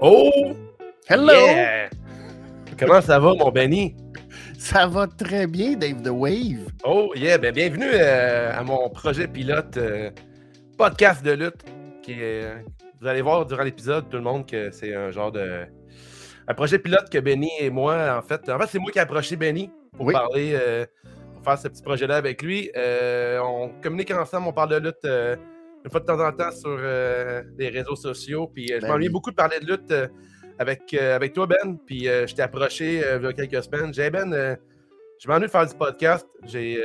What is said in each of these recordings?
Oh! Hello! Yeah! Comment ça va, mon Benny? Ça va très bien, Dave The Wave. Oh, yeah! Ben, bienvenue euh, à mon projet pilote euh, podcast de lutte. Qui est, euh, vous allez voir durant l'épisode, tout le monde, que c'est un genre de. Un projet pilote que Benny et moi, en fait. En fait, c'est moi qui ai approché Benny pour Oui. parler, pour faire ce petit projet-là avec lui. On communique ensemble, on parle de lutte une fois de temps en temps sur euh, les réseaux sociaux. Puis euh, je Ben m'ennuie oui. beaucoup de parler de lutte euh, avec, avec toi, Ben. Puis je t'ai approché il y a quelques semaines. J'ai Ben, je m'ennuie de faire du podcast. J'ai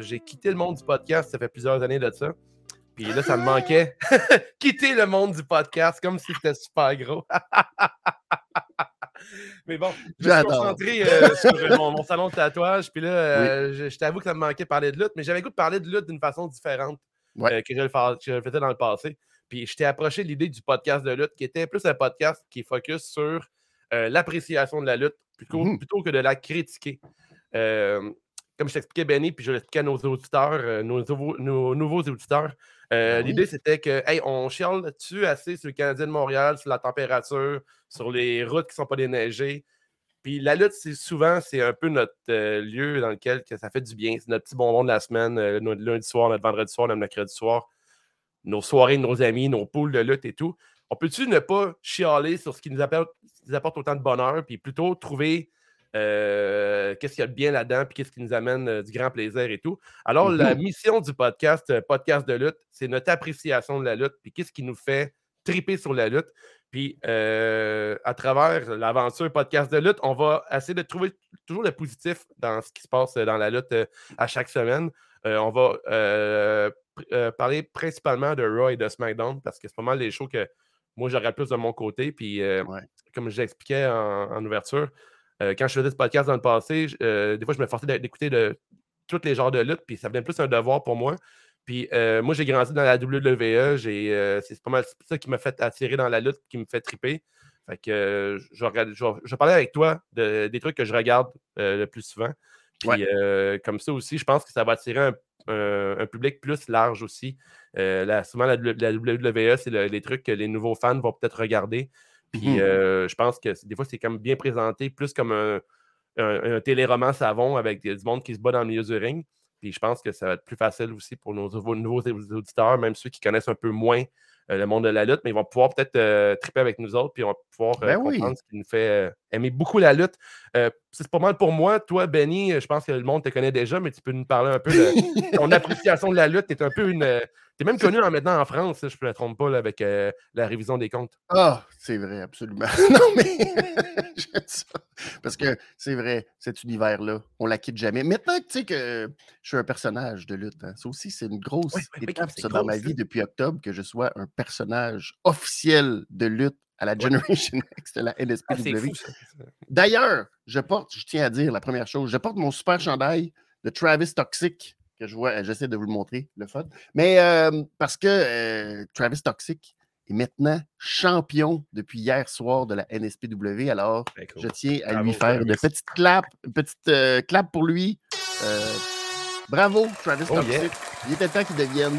j'ai quitté le monde du podcast, ça fait plusieurs années de ça. Puis là, ça me manquait. Quitter le monde du podcast, comme si c'était super gros. Mais bon, je me suis concentré euh, sur mon, mon salon de tatouage. Puis là, euh, je, je t'avoue que ça me manquait de parler de lutte, mais j'avais goût de parler de lutte d'une façon différente Ouais. euh, que, je le fa- que je le faisais dans le passé. Puis je t'ai approché de l'idée du podcast de lutte, qui était plus un podcast qui focus sur euh, l'appréciation de la lutte plutôt, plutôt que de la critiquer. Euh, comme je t'expliquais, Benny, puis je l'expliquais à nos auditeurs, nos, nouveaux, nos nouveaux auditeurs, euh, Ben oui. l'idée c'était que, hey, on chiale dessus assez sur le Canadien de Montréal, sur la température, sur les routes qui sont pas déneigées? Puis la lutte, c'est souvent, c'est un peu notre euh, lieu dans lequel que ça fait du bien. C'est notre petit bonbon de la semaine, euh, notre lundi soir, notre vendredi soir, notre mercredi soir, nos soirées de nos amis, nos poules de lutte et tout. On peut-tu ne pas chialer sur ce qui nous apporte, nous apporte autant de bonheur, puis plutôt trouver euh, qu'est-ce qu'il y a de bien là-dedans, puis qu'est-ce qui nous amène du grand plaisir et tout? Alors, la Mhm. mission du podcast, podcast de lutte, c'est notre appréciation de la lutte, puis qu'est-ce qui nous fait triper sur la lutte. Puis, euh, à travers l'aventure podcast de lutte, on va essayer de trouver toujours le positif dans ce qui se passe euh, dans la lutte euh, à chaque semaine. Euh, on va pr- parler principalement de Raw et de SmackDown parce que c'est pas mal les shows que moi, j'aurais plus de mon côté. Puis, Ouais. comme je l'expliquais en, en ouverture, quand je faisais ce podcast dans le passé, des fois, je me forçais d'écouter de, tous les genres de lutte, puis ça devenait plus un devoir pour moi. Puis euh, moi, j'ai grandi dans la WWE. j'ai, euh, c'est pas mal ça qui m'a fait attirer dans la lutte, qui me fait triper. Fait que euh, je, regarde- je, parler avec toi de- des trucs que je regarde le plus souvent. Puis Ouais. comme ça aussi, je pense que ça va attirer un, un- un public plus large aussi. La- souvent, la, la WWE, c'est le- les trucs que les nouveaux fans vont peut-être regarder. Puis euh, je pense que des fois, c'est comme bien présenté, plus comme un, un, un téléroman savon avec des- du monde qui se bat dans le milieu du ring. Puis je pense que ça va être plus facile aussi pour nos nouveaux, nouveaux auditeurs, même ceux qui connaissent un peu moins euh, le monde de la lutte, mais ils vont pouvoir peut-être euh, triper avec nous autres, puis on va pouvoir euh, Ben oui. comprendre ce qui nous fait aimer beaucoup la lutte. C'est pas mal pour moi. Toi, Benny, je pense que le monde te connaît déjà, mais tu peux nous parler un peu de ton appréciation de la lutte. Tu es un peu une. T'es même connu en maintenant en France, si je ne me trompe pas, là, avec euh, la révision des comptes. Ah, c'est vrai, absolument. non, mais j'aime ça. Parce que c'est vrai, cet univers-là, on la quitte jamais. Maintenant que tu sais que je suis un personnage de lutte, hein, ça aussi, c'est une grosse oui, étape ça, dans ma ça. vie depuis octobre que je sois un personnage officiel de lutte à la Generation X de la Ah, NSPW. ça. D'ailleurs, je porte, je tiens à dire la première chose, je porte mon super chandail de Travis Toxic, que je vois, euh, j'essaie de vous le montrer, le fun. Mais euh, parce que euh, Travis Toxic est maintenant champion depuis hier soir de la NSPW, alors cool. je tiens à Bravo, lui faire Travis. de petites claps, une petite euh, clap pour lui. Bravo, Travis Oh, Toxic. yeah. Il était temps qu'il devienne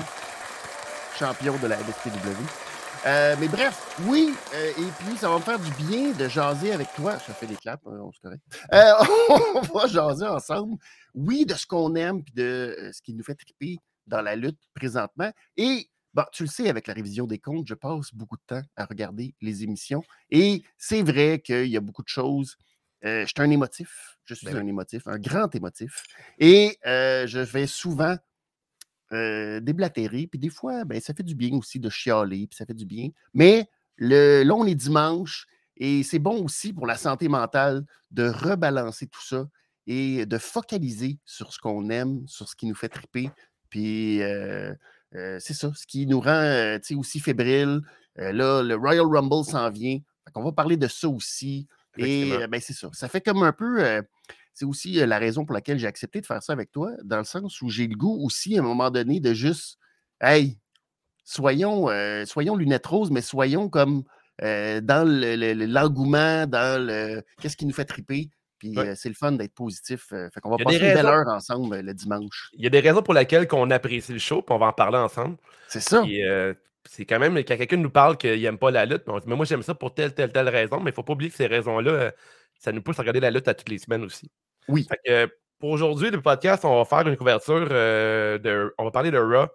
champion de la NSPW. Euh, mais bref, oui, euh, et puis ça va me faire du bien de jaser avec toi. Je fais des claps, hein, c'est correct. Euh, on va jaser ensemble, oui, de ce qu'on aime puis de ce qui nous fait triper dans la lutte présentement. Et bon, tu le sais, avec la révision des comptes, je passe beaucoup de temps à regarder les émissions. Et c'est vrai qu'il y a beaucoup de choses. Je suis un émotif. Je suis Ben un émotif, un grand émotif. Et je vais souvent euh, déblatérer. Puis des fois, ben, ça fait du bien aussi de chialer, puis ça fait du bien. Mais le, là, on est dimanche et c'est bon aussi pour la santé mentale de rebalancer tout ça et de focaliser sur ce qu'on aime, sur ce qui nous fait triper. Puis euh, euh, c'est ça, ce qui nous rend euh, aussi fébrile. Là, le Royal Rumble s'en vient. On va parler de ça aussi. Et ben, c'est ça. Ça fait comme un peu. C'est aussi la raison pour laquelle j'ai accepté de faire ça avec toi, dans le sens où j'ai le goût aussi, à un moment donné, de juste, hey, soyons, euh, soyons lunettes roses, mais soyons comme euh, dans le- le- le- l'engouement, dans le qu'est-ce qui nous fait triper. Puis Ouais. euh, c'est le fun d'être positif. fait qu'on va passer une belle heure ensemble le dimanche. Il y a des raisons pour lesquelles on apprécie le show, puis on va en parler ensemble. C'est ça. C'est quand même quand quelqu'un nous parle qu'il n'aime pas la lutte, mais moi j'aime ça pour telle, telle, telle raison, mais il ne faut pas oublier que ces raisons-là, ça nous pousse à regarder la lutte à toutes les semaines aussi. Oui. pour aujourd'hui, le podcast, on va faire une couverture euh, de. On va parler de Raw,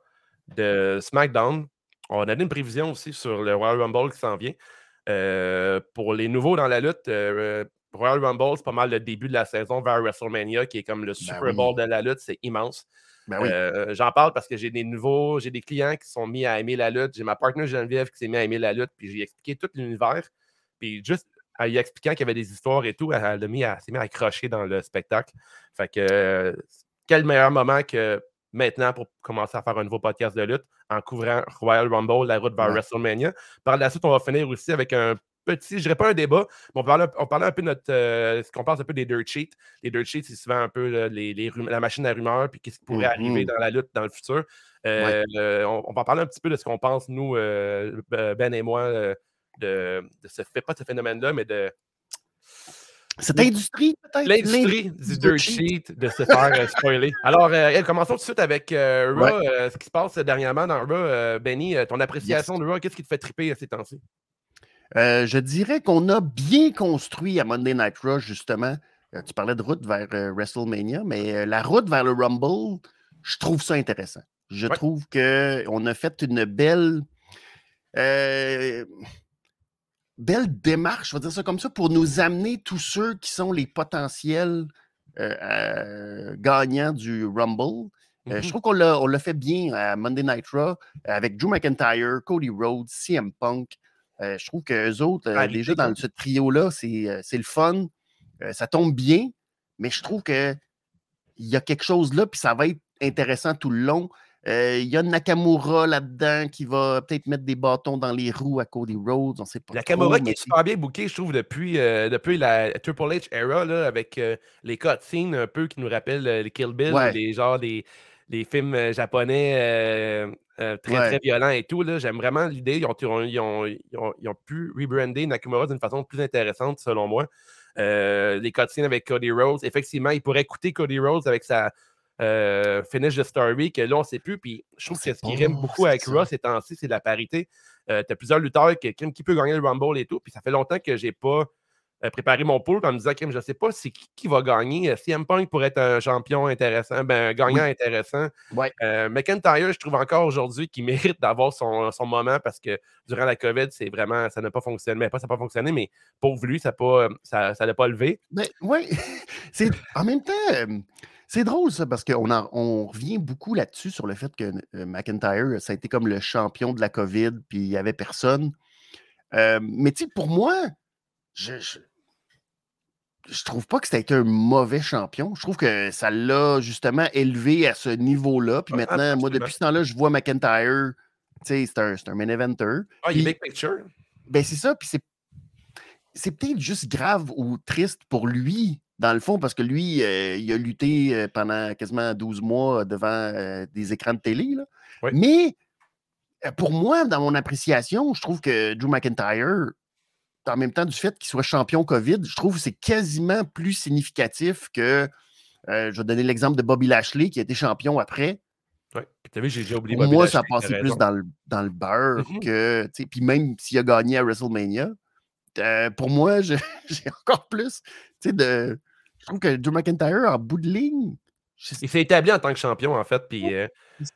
de SmackDown. On a donné une prévision aussi sur le Royal Rumble qui s'en vient. Euh, pour les nouveaux dans la lutte, Royal Rumble, c'est pas mal le début de la saison vers WrestleMania, qui est comme le ben Super Bowl de la lutte, c'est immense. Ben euh, j'en parle parce que j'ai des nouveaux, j'ai des clients qui sont mis à aimer la lutte. J'ai ma partenaire Geneviève qui s'est mis à aimer la lutte, puis j'ai expliqué tout l'univers. Puis juste en lui expliquant qu'il y avait des histoires et tout, elle, s'est mis à, accrocher dans le spectacle. Fait que euh, quel meilleur moment que maintenant pour commencer à faire un nouveau podcast de lutte en couvrant Royal Rumble, la route vers WrestleMania. Par la suite, on va finir aussi avec un petit, je dirais pas un débat, mais on parlait, on un peu de notre. Euh, ce qu'on pense un peu des dirt sheets. Les dirt sheets, c'est souvent un peu les, la machine à rumeurs, puis qu'est-ce qui pourrait arriver mm-hmm. dans la lutte dans le futur. Euh, euh, on, va parler un petit peu de ce qu'on pense, nous, Ben et moi, de, ce fait, pas de ce phénomène-là, mais de. Cette industrie, peut-être? L'industrie du dirt sheet, de se faire spoiler. Alors, commençons tout de suite avec Raw. ce qui se passe dernièrement dans Raw. Benny, ton appréciation de Raw, qu'est-ce qui te fait triper ces temps-ci? Euh, je dirais qu'on a bien construit à Monday Night Raw, justement. Euh, tu parlais de route vers euh, WrestleMania, mais la route vers le Rumble, je trouve ça intéressant. Je trouve qu'on a fait une belle. Belle démarche, je vais dire ça comme ça, pour nous amener tous ceux qui sont les potentiels gagnants du Rumble. je mm-hmm. trouve qu'on l'a fait bien à Monday Night Raw avec Drew McIntyre, Cody Rhodes, CM Punk, euh, je trouve qu'eux autres, euh, déjà dans ce trio-là, euh, c'est le fun. ça tombe bien, mais je trouve qu'il y a quelque chose là, puis ça va être intéressant tout le long. Il y a Nakamura là-dedans qui va peut-être mettre des bâtons dans les roues à Cody Rhodes. On sait pas. Nakamura qui est super bien booké, je trouve, depuis, depuis la Triple H era, là, avec les cutscenes un peu qui nous rappellent les Kill Bill, les genres des, les films japonais euh, très, très violent et tout. J'aime vraiment l'idée. Ils ont, ils, ont, ils, ont, pu rebrander Nakamura d'une façon plus intéressante, selon moi. Euh, les cutscenes avec Cody Rhodes, effectivement, il pourrait écouter Cody Rhodes avec sa euh, finish the story, que là, on ne sait plus. Puis je trouve que ce qui rime beaucoup avec Ross ces temps-ci, c'est la parité. tu as plusieurs lutteurs qui, qui peut gagner le Rumble et tout. Puis ça fait longtemps que j'ai pas euh, préparer mon pool en me disant, je ne sais pas c'est qui, va gagner? Euh, CM Punk pourrait être un champion intéressant, ben, un gagnant intéressant. Euh, McIntyre, je trouve encore aujourd'hui qu'il mérite d'avoir son, moment parce que durant la COVID, c'est vraiment, ça n'a pas fonctionné. Mais pas ça n'a pas fonctionné, mais pour lui, ça n'a pas, ça, ça pas levé. Mais oui, en même temps. C'est drôle ça, parce qu'on on revient beaucoup là-dessus sur le fait que McIntyre, ça a été comme le champion de la COVID, puis il n'y avait personne. mais tu sais, pour moi, je, je trouve pas que c'était un mauvais champion. Je trouve que ça l'a justement élevé à ce niveau-là. Puis maintenant, moi, depuis ce temps-là, je vois McIntyre, tu sais, c'est un, un main eventer. Ah, il est big picture. Ben, c'est ça. Puis c'est, c'est peut-être juste grave ou triste pour lui, dans le fond, parce que lui, euh, il a lutté euh, pendant quasiment 12 mois devant euh, des écrans de télé. Là. Mais pour moi, dans mon appréciation, je trouve que Drew McIntyre, en même temps du fait qu'il soit champion COVID, je trouve que c'est quasiment plus significatif que. Euh, je vais donner l'exemple de Bobby Lashley qui a été champion après. Oui, tu vu, j'ai oublié Bobby Moi, ça a passé plus dans le, dans le beurre mm-hmm. que. Puis même s'il a gagné à WrestleMania, pour moi, j'ai encore plus de. Je trouve que Drew McIntyre, en bout de ligne, il s'est établi en tant que champion, en fait. Puis euh,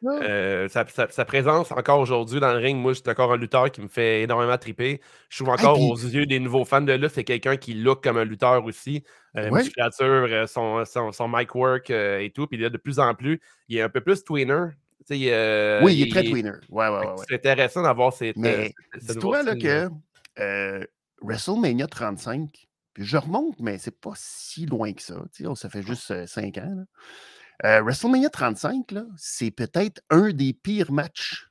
euh, sa, présence encore aujourd'hui dans le ring, moi, c'est encore un lutteur qui me fait énormément triper. Je trouve encore aux yeux des nouveaux fans de lutte, c'est quelqu'un qui look comme un lutteur aussi. Euh, Musculature, son, son, mic work et tout. Puis là, de plus en plus, il est un peu plus tweener. oui, il est très tweener. Ouais, ouais, ouais, c'est intéressant d'avoir cette. Mais dis-toi là que WrestleMania 35, puis je remonte, mais c'est pas si loin que ça. Ça fait juste 5 ans. Là. Euh, WrestleMania 35, c'est peut-être un des pires matchs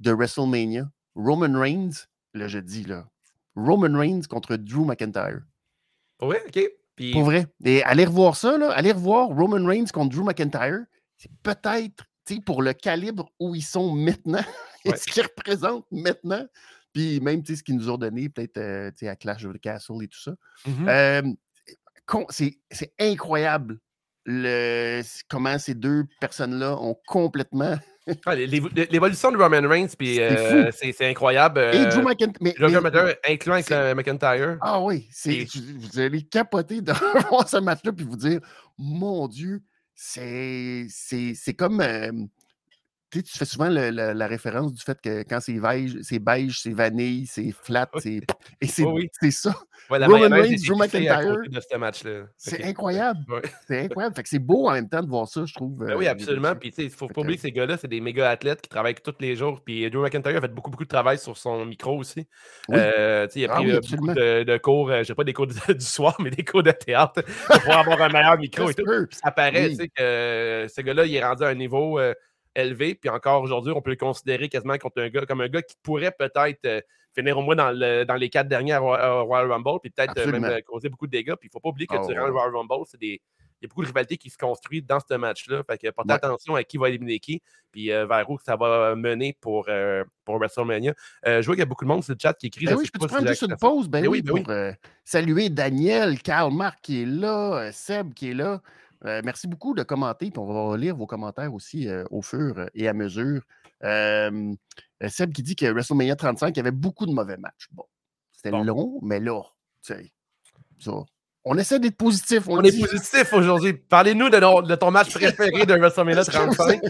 de WrestleMania. Roman Reigns, là, je dis, là. Roman Reigns contre Drew McIntyre. Oui, OK. Pour vrai. Et allez revoir ça, là. Allez revoir Roman Reigns contre Drew McIntyre. C'est peut-être, pour le calibre où ils sont maintenant et ce qu'ils représentent maintenant. Puis même, ce qu'ils nous ont donné, peut-être, euh, à Clash of the Castle et tout ça. Mm-hmm. Euh, c'est incroyable le, comment ces deux personnes-là ont complètement Ah, l'évolution de Roman Reigns, puis c'est incroyable. Et Drew McIntyre. Drew McIntyre, incluant avec McIntyre. Ah oui, vous allez capoter de voir ce match-là, puis vous dire, mon Dieu, c'est comme tu fais souvent la, référence du fait que quand c'est beige, c'est beige, c'est vanille, c'est flat, c'est et c'est ça. Roman Reigns, Drew McIntyre. C'est incroyable. C'est incroyable. Fait que c'est beau en même temps de voir ça, je trouve. Ben oui, euh, absolument. Puis il faut pas oublier que ces gars-là, c'est des méga athlètes qui travaillent tous les jours. Puis Drew McIntyre a fait beaucoup, beaucoup de travail sur son micro aussi. Euh, il a ah pris euh, beaucoup de, cours, je sais pas des cours du, soir, mais des cours de théâtre pour avoir un meilleur micro et tout. ça paraît que ce gars-là, il est rendu à un niveau élevé. Puis encore aujourd'hui, on peut le considérer quasiment comme un gars, comme un gars qui pourrait peut-être euh, finir au moins dans, dans, les quatre derniers Royal Rumble, puis peut-être euh, même euh, causer beaucoup de dégâts. Puis il ne faut pas oublier que ah durant le Royal Rumble, c'est des, il y a beaucoup de rivalités qui se construisent dans ce match-là. Fait que portez attention à qui va éliminer qui, puis vers où ça va mener pour, pour WrestleMania. je vois qu'il y a beaucoup de monde sur le chat qui écrit. Ben oui, je peux te prendre juste une pause, ben, ben oui, ben pour saluer Daniel, Karl Marc qui est là, Seb qui est là. Euh, merci beaucoup de commenter, puis on va lire vos commentaires aussi euh, au fur et à mesure. Seb qui dit que WrestleMania 35, il y avait beaucoup de mauvais matchs. Bon, c'était long, mais là, tu sais, ça, on essaie d'être positif. On, est positif aujourd'hui. Parlez-nous de, ton match préféré de WrestleMania 35.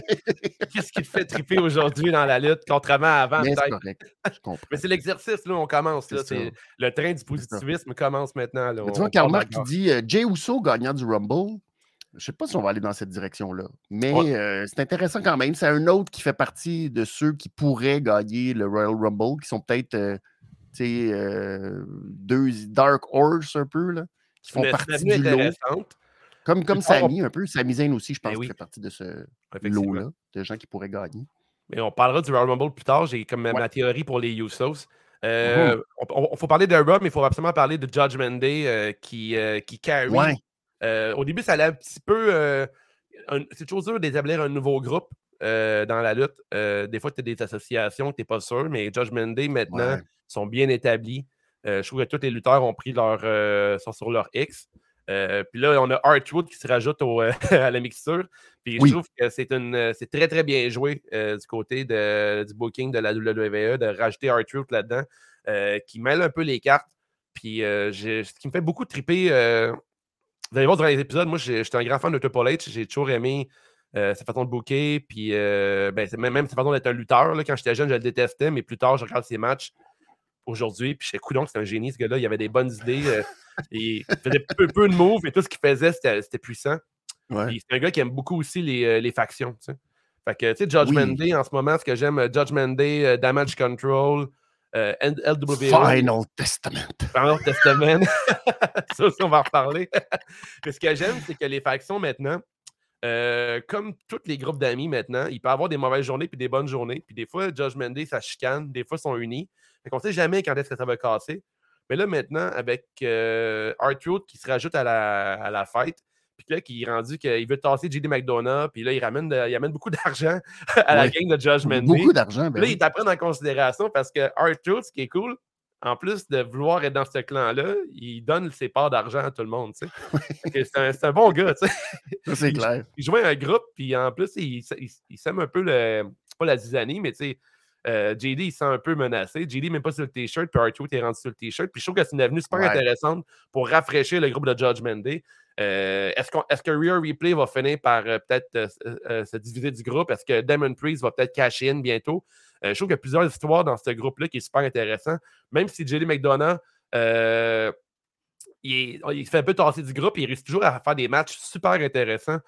Qu'est-ce qui te fait triper aujourd'hui dans la lutte, contrairement à avant? Mais c'est l'exercice, là, on commence. le train du positivisme commence maintenant. Là, tu vois, Karl qui dit euh, Jay Uso gagnant du Rumble. Je ne sais pas si on va aller dans cette direction-là, mais euh, c'est intéressant quand même. C'est un autre qui fait partie de ceux qui pourraient gagner le Royal Rumble, qui sont peut-être euh, euh, deux Dark Horse un peu, là, qui font partie du lot. Comme, comme Sami, un peu. Sami Zayn aussi, je ben pense, qu'il fait partie de ce lot-là, de gens qui pourraient gagner. Mais on parlera du Royal Rumble plus tard. J'ai comme ma théorie pour les Usos. Il faut parler de mais il faut absolument parler de Judgment Day qui, qui carry euh, au début, ça allait un petit peu. Euh, c'est toujours dur d'établir un nouveau groupe euh, dans la lutte. des fois, tu as des associations, tu n'es pas sûr, mais Judgment Day, maintenant, sont bien établis. je trouve que tous les lutteurs ont pris leur, sont sur leur X. puis là, on a Artwood qui se rajoute à la mixture. Puis je trouve que c'est, c'est très, très bien joué du côté du booking de la WWE de rajouter Artwood là-dedans, qui mêle un peu les cartes. Puis ce qui me fait beaucoup triper vous allez voir durant les épisodes, moi, j'étais un grand fan de Triple H. J'ai toujours aimé euh, sa façon de booker. Puis, euh, ben, même, sa façon d'être un lutteur. Là, quand j'étais jeune, je le détestais, mais plus tard, je regarde ses matchs aujourd'hui. Puis, je sais, c'est un génie, ce gars-là. Il avait des bonnes idées. Euh, il faisait peu, peu de moves, et tout ce qu'il faisait, c'était puissant. C'est un gars qui aime beaucoup aussi les, les factions. Fait que, tu sais, Judgment Day, en ce moment, ce que j'aime, Judgment Day, Damage Control, euh, Final Testament. Final Testament. ça aussi, on va en reparler. Mais ce que j'aime, c'est que les factions maintenant, euh, comme tous les groupes d'amis maintenant, il peut avoir des mauvaises journées puis des bonnes journées. Puis des fois, Judgment Day, ça chicane. Des fois, ils sont unis. Fait qu'on ne sait jamais quand est-ce que ça va casser. Mais là, maintenant, avec euh, qui se rajoute à la, à la fête, puis là, qui est rendu qu'il veut tasser JD McDonough, puis là, il ramène, il amène beaucoup d'argent à la gang de Judgment Day. Beaucoup d'argent, ben Là, il t'apprend en considération parce que Art Truth, ce qui est cool, en plus de vouloir être dans ce clan-là, il donne ses parts d'argent à tout le monde, tu sais. c'est un, bon gars, tu sais. c'est clair. Il, joue un groupe, puis en plus, il, il, sème un peu le, pas la zizanie, mais tu sais, euh, JD, il sent un peu menacé. JD, même pas sur le t-shirt, puis R2 est rendu sur le t-shirt. Puis je trouve que c'est une avenue super intéressante pour rafraîchir le groupe de Judgment Day. Euh, est-ce, est que Real Replay va finir par euh, peut-être euh, se diviser du groupe? Est-ce que Demon Priest va peut-être cacher in bientôt? je trouve qu'il y a plusieurs histoires dans ce groupe-là qui est super intéressant. Même si Jelly McDonough, il, il, fait un peu tasser du groupe, il réussit toujours à faire des matchs super intéressants.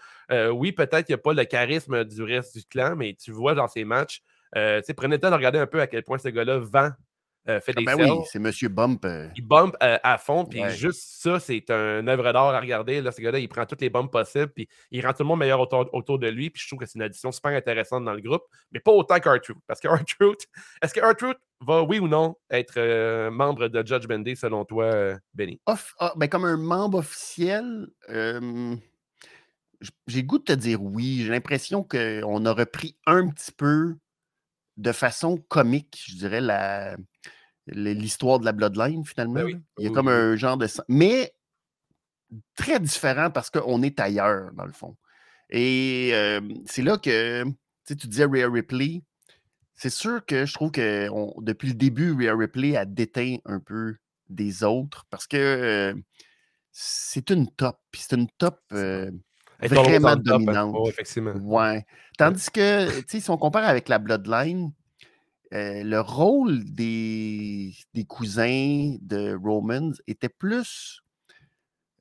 oui, peut-être qu'il n'y a pas le charisme du reste du clan, mais tu vois dans ces matchs, prenez le temps de regarder un peu à quel point ce gars-là vend euh, fait ah des ben oui, c'est Monsieur Bump. Euh. Il bump euh, à fond, puis juste ça, c'est un œuvre d'art à regarder. Là, ce gars-là, il prend toutes les bumps possibles, puis il rend tout le monde meilleur autour, autour de lui, puis je trouve que c'est une addition super intéressante dans le groupe, mais pas autant qu'Artruth. Parce que est-ce que Artruth va, oui ou non, être membre de Judgment Day selon toi, Benny? Ah, ben, comme un membre officiel, j'ai goût de te dire oui. J'ai l'impression qu'on a repris un petit peu de façon comique, je dirais, la l'histoire de la Bloodline, finalement. Ben Il y a comme un genre de. Mais très différent parce qu'on est ailleurs, dans le fond. Et c'est là que tu disais Rhea Ripley. C'est sûr que je trouve que depuis le début, Rhea Ripley a déteint un peu des autres parce que euh, c'est une top. C'est une top euh, vraiment dominante. Oh, effectivement. Ouais. Tandis que, si on compare avec la Bloodline, euh, le rôle des, des, cousins de Romans était plus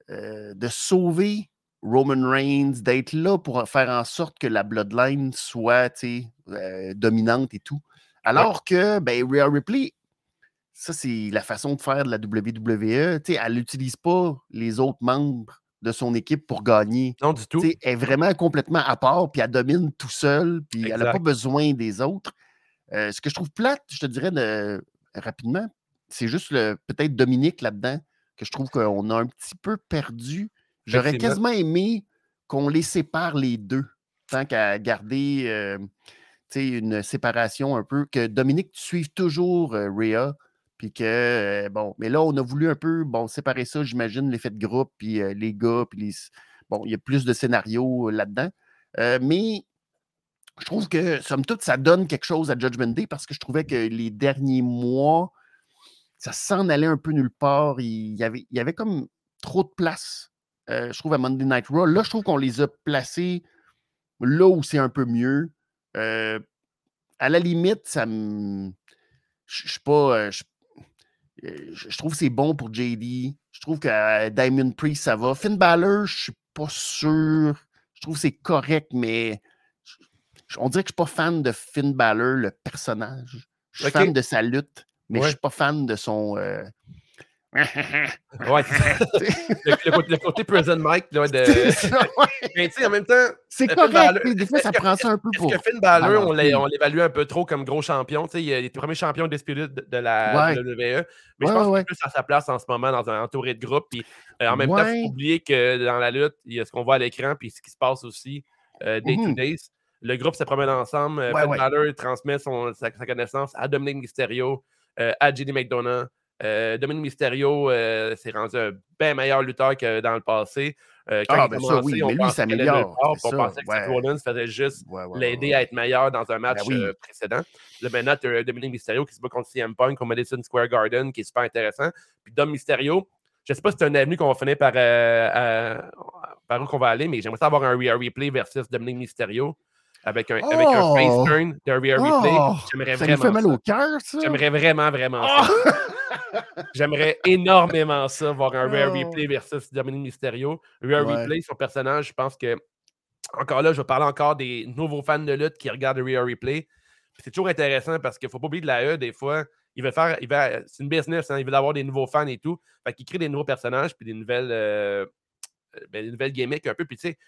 de sauver Roman Reigns, d'être là pour faire en sorte que la Bloodline soit dominante et tout. Alors que ben, Rhea Ripley, ça, c'est la façon de faire de la WWE. elle n'utilise pas les autres membres de son équipe pour gagner. Non, du tout. elle est vraiment complètement à part, puis elle domine tout seul, puis elle n'a pas besoin des autres. Euh, ce que je trouve plate, je te dirais rapidement, c'est juste peut-être Dominique là-dedans, que je trouve qu'on a un petit peu perdu. J'aurais quasiment aimé qu'on les sépare les deux, tant qu'à garder euh, une séparation un peu, que Dominique suive toujours euh, Rhea, puis que, bon, mais là, on a voulu un peu, bon, séparer ça, j'imagine, l'effet de groupe, puis les gars, puis les. Bon, il y a plus de scénarios là-dedans. mais je trouve que, somme toute, ça donne quelque chose à Judgment Day parce que je trouvais que les derniers mois, ça s'en allait un peu nulle part. Il y avait, il y avait comme trop de place, je trouve, à Monday Night Raw. Là, je trouve qu'on les a placés là où c'est un peu mieux. à la limite, ça me. Je suis pas. Je trouve que c'est bon pour JD. Je trouve que Diamond Priest, ça va. Finn Balor, je suis pas sûr. Je trouve que c'est correct, mais on dirait que je suis pas fan de Finn Balor, le personnage. Je suis fan de sa lutte, mais je je suis pas fan de son. Euh, ouais, le, côté present Mike, là, de. Mais tu sais, en même temps. C'est correct, des fois, ça prend ça un peu pour. Parce que Finn Balor, on l'évalue un peu trop comme gros champion? Tu sais, il est le premier champion des de, de la WWE. Mais je pense qu'il est plus à sa place en ce moment dans un entouré de groupe. Puis euh, en même temps, il faut oublier que dans la lutte, il y a ce qu'on voit à l'écran, puis ce qui se passe aussi euh, day to mm-hmm. day. Le groupe se promène ensemble. Euh, Finn Balor transmet son, sa, connaissance à Dominic Mysterio, euh, à JD McDonough. Euh, Dominic Mysterio s'est rendu un bien meilleur lutteur que dans le passé. quand ah, il ben ça, oui, mais lui, il s'améliore. On pensait que Seth Rollins faisait juste l'aider à être meilleur dans un match ben précédent. Là, maintenant, tu as Dominic Mysterio qui se bat contre CM Punk au Madison Square Garden, qui est super intéressant. Puis Dom Mysterio, je ne sais pas si c'est un avenue qu'on va finir par, par où qu'on va aller, mais j'aimerais avoir un replay versus Dominic Mysterio avec un, avec un face oh! turn de Rear Replay. Oh! J'aimerais ça vraiment. fait mal au cœur, ça? J'aimerais vraiment, vraiment ça. Oh! J'aimerais énormément ça, voir un Rear Replay versus Dominique Mysterio. Rear Replay, son personnage, je pense que. Encore là, je vais parler encore des nouveaux fans de lutte qui regardent le Rear Replay. C'est toujours intéressant parce qu'il ne faut pas oublier de la E, des fois, il veut faire. Il c'est une business, hein, il veut avoir des nouveaux fans et tout. Fait qu'il crée des nouveaux personnages puis des nouvelles. Euh, ben, des nouvelles gimmicks un peu. Puis tu sais,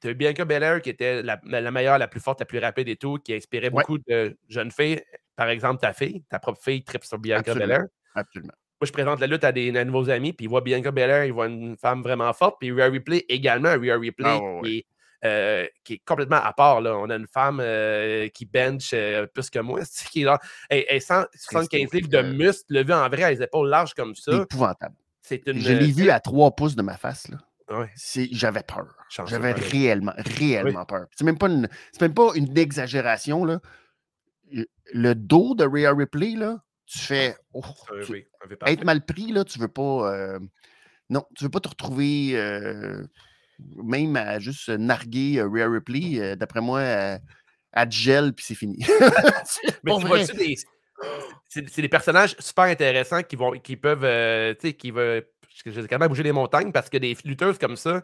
tu as Bianca Belair qui était la, meilleure, la plus forte, la plus rapide et tout, qui inspirait beaucoup de jeunes filles. Par exemple, ta fille, ta propre fille tripe sur Bianca Belair. Absolument. Moi, je présente la lutte à des nouveaux amis, puis ils voient Bianca Belair, ils voient une femme vraiment forte, puis Rhea Replay également, Rhea Replay ah, qui, est, euh, qui, est, complètement à part. Là. On a une femme euh, qui bench euh, plus que moi, qui est là. Elle, elle 175 livres de muscles, levée en vrai à les épaules larges comme ça. C'est épouvantable. Une, je l'ai vu à trois pouces de ma face. Là. J'avais peur. J'avais réellement, réellement peur. C'est même, pas une, même pas une exagération. Là. Le dos de Rhea Ripley, là, tu fais. Oh, être mal pris, là, tu veux pas. Euh, non, tu veux pas te retrouver euh, même à juste narguer euh, Rhea Ripley. D'après moi, à, gel, puis c'est fini. Mais c'est des personnages super intéressants qui, vont, qui peuvent. qui veulent quand même bougé les montagnes parce que des lutteuses comme ça,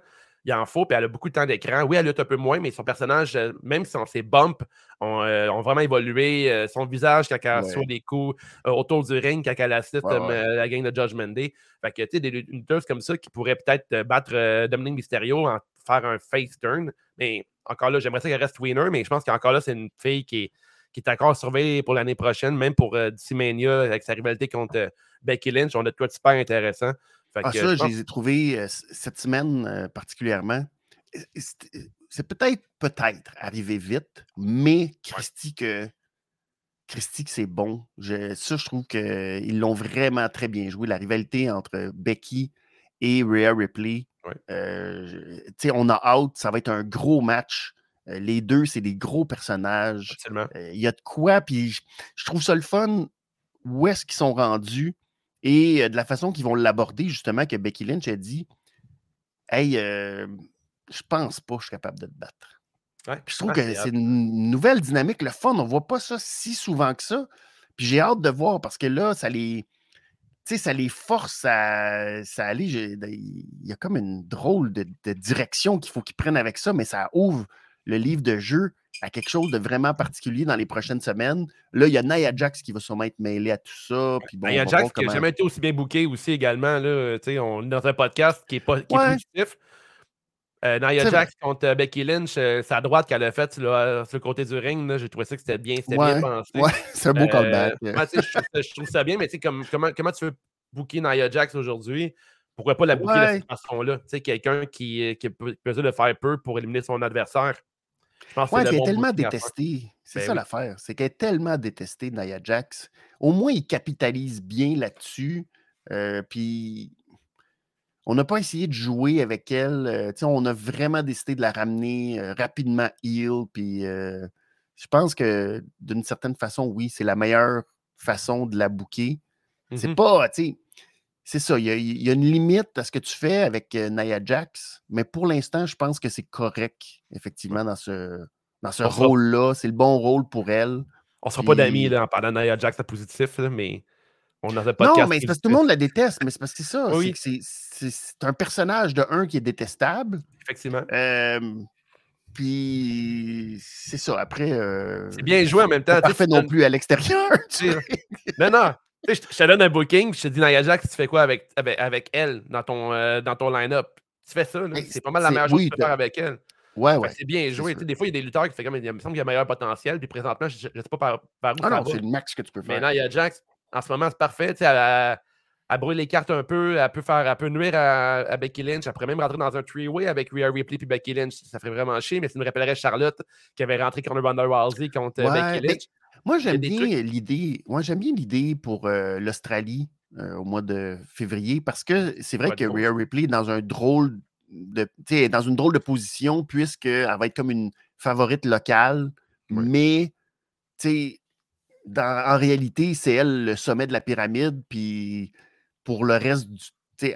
il en faut, puis elle a beaucoup de temps d'écran. Oui, elle lutte un peu moins, mais son personnage, euh, même si ses bumps ont, euh, ont vraiment évolué, euh, son visage quand elle reçoit des coups autour du ring, quand elle assiste la gang de Judgment Day. Fait que, tu sais, des lutteuses comme ça qui pourraient peut-être battre Dominique Mysterio en faire un face turn. Mais encore là, j'aimerais ça qu'elle reste winner, mais je pense qu'encore là, c'est une fille qui est, qui est encore surveillée pour l'année prochaine, même pour DC Mania avec sa rivalité contre Becky Lynch. On a de quoi de super intéressant. Ah, ça, je, les ai trouvés cette semaine particulièrement. C'est peut-être, peut-être arrivé vite, mais Christy que. Christy que c'est bon. ça, je trouve qu'ils l'ont vraiment très bien joué. La rivalité entre Becky et Rhea Ripley. on a hâte. Ça va être un gros match. Les deux, c'est des gros personnages. Euh, Il y a de quoi, puis je, je trouve ça le fun où est-ce qu'ils sont rendus et euh, de la façon qu'ils vont l'aborder, justement, que Becky Lynch a dit Hey, euh, je pense pas que je suis capable de te battre. Ouais. Puis je trouve que c'est une nouvelle dynamique, le fun. On voit pas ça si souvent que ça. Puis j'ai hâte de voir parce que là, ça les. Ça les force à, ça aller. Il y a comme une drôle de, de direction qu'il faut qu'ils prennent avec ça, mais ça ouvre le livre de jeu à quelque chose de vraiment particulier dans les prochaines semaines. Là, il y a Nia Jax qui va sûrement être mêlé à tout ça. Puis bon, Ben, il y on a va Jax qui n'a comment- jamais été aussi bien booké aussi également. Là, on est dans un podcast qui est, pas, qui est positif. Euh, Nia Jax contre euh, Becky Lynch, euh, à droite qu'elle a fait sur le, côté du ring. J'ai trouvé ça que c'était bien, c'était Ouais, bien pensé. Ouais, c'est un beau Euh, je, trouve ça, je trouve ça bien, mais comme, comment, comment tu veux booker Nia Jax aujourd'hui? Pourquoi pas la booker de cette façon-là? Quelqu'un qui, euh, qui besoin de faire peu pour éliminer son adversaire. Je pense Ouais, elle est tellement détestée. C'est Ben ça oui. l'affaire. C'est qu'elle est tellement détestée, Nia Jax. Au moins, il capitalise bien là-dessus. Euh, puis, on n'a pas essayé de jouer avec elle. euh, on a vraiment décidé de la ramener euh, rapidement heel. Puis, je pense que d'une certaine façon, oui, c'est la meilleure façon de la bouquer. C'est Mhm. pas, tu sais, c'est ça. Il y, a, il y a une limite à ce que tu fais avec euh, Nia Jax, mais pour l'instant, je pense que c'est correct, effectivement, dans ce, dans ce rôle-là. C'est le bon rôle pour elle. On sera pas d'amis en parlant de Nia Jax à positif, là, mais on dans un Non, mais c'est parce que tout le monde la déteste, mais c'est parce que c'est ça. Oui. C'est c'est- c'est c'est un personnage de un qui est détestable. Effectivement. euh, puis c'est ça. Après. euh, C'est bien joué en même temps. pas tu non plus à l'extérieur. Non, non. Je je te donne un booking, puis je te dis, Nia Jax, tu fais quoi avec, avec, avec elle dans ton, euh, dans ton line-up? Tu fais ça, c'est pas mal la meilleure chose oui, que tu peux faire avec elle. Ouais, C'est bien joué. Des fois, il y a des lutteurs qui font comme il me semble qu'il y a meilleur potentiel, puis présentement, je, je sais pas par, par où Ah non, c'est le max que tu peux Mais faire. Nia Jax, en ce moment, c'est parfait. Tu sais, Elle, elle- elle brûle les cartes un peu, elle peut, faire, elle peut nuire à, à Becky Lynch. Elle pourrait même rentrer dans un three-way avec Rhea Ripley puis Becky Lynch. Ça ferait vraiment chier, mais ça nous rappellerait Charlotte qui avait rentré contre Ronda Rousey contre euh, Ouais, Becky Lynch. Moi, j'aime bien l'idée. Moi, j'aime bien l'idée pour euh, l'Australie euh, au mois de février parce que c'est vrai que. Rhea Ripley est dans un drôle de, dans une drôle de position puisqu'elle va être comme une favorite locale, mais dans- en réalité, c'est elle le sommet de la pyramide. Puis pour le reste du,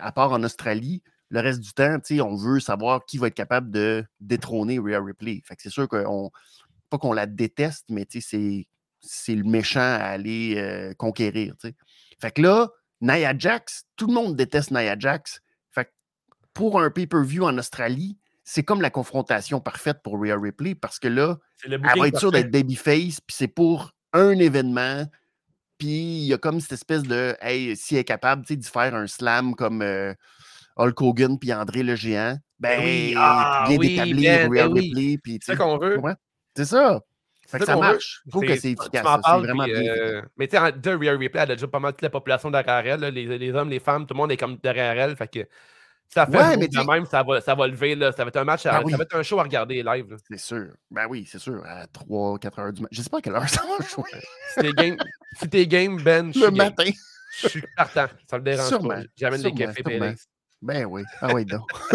à part en Australie, le reste du temps, on veut savoir qui va être capable de détrôner Rhea Ripley. Fait que c'est sûr qu'on pas qu'on la déteste, mais c'est, c'est le méchant à aller euh, conquérir. Fait que là, Nia Jax, tout le monde déteste Nia Jax. Fait que pour un pay-per-view en Australie, c'est comme la confrontation parfaite pour Rhea Ripley parce que là, elle va être sûre d'être babyface, puis c'est pour un événement. Puis il y a comme cette espèce de, hey, si elle est capable d'y faire un slam comme euh, Hulk Hogan puis André le Géant, ben, Ben oui, ah bien oui, d'établir Ben, Rhea ben. Ripley. C'est ça qu'on veut. ouais, C'est ça. Fait que ça veut. marche. Je trouve que c'est efficace. parles, vraiment puis, bien. euh, mais tu sais, de Rhea Ripley, elle a déjà pas mal toute la population derrière elle. là, les, les hommes, les femmes, tout le monde est comme derrière elle. Fait que ça fait Ouais, mais sais- même, ça va, ça va lever. Là, ça va être un match, à- Ben oui. ça va être un show à regarder live. C'est sûr. Ben oui, c'est sûr. À 3, 4 heures du matin. Je sais pas à quelle heure ça va jouer. Si t'es game, si t'es game, Ben, je Le game. matin. Je suis partant. Ça me dérange Sûrement, pas. J'amène des cafés. Ben oui. Ah oui, donc.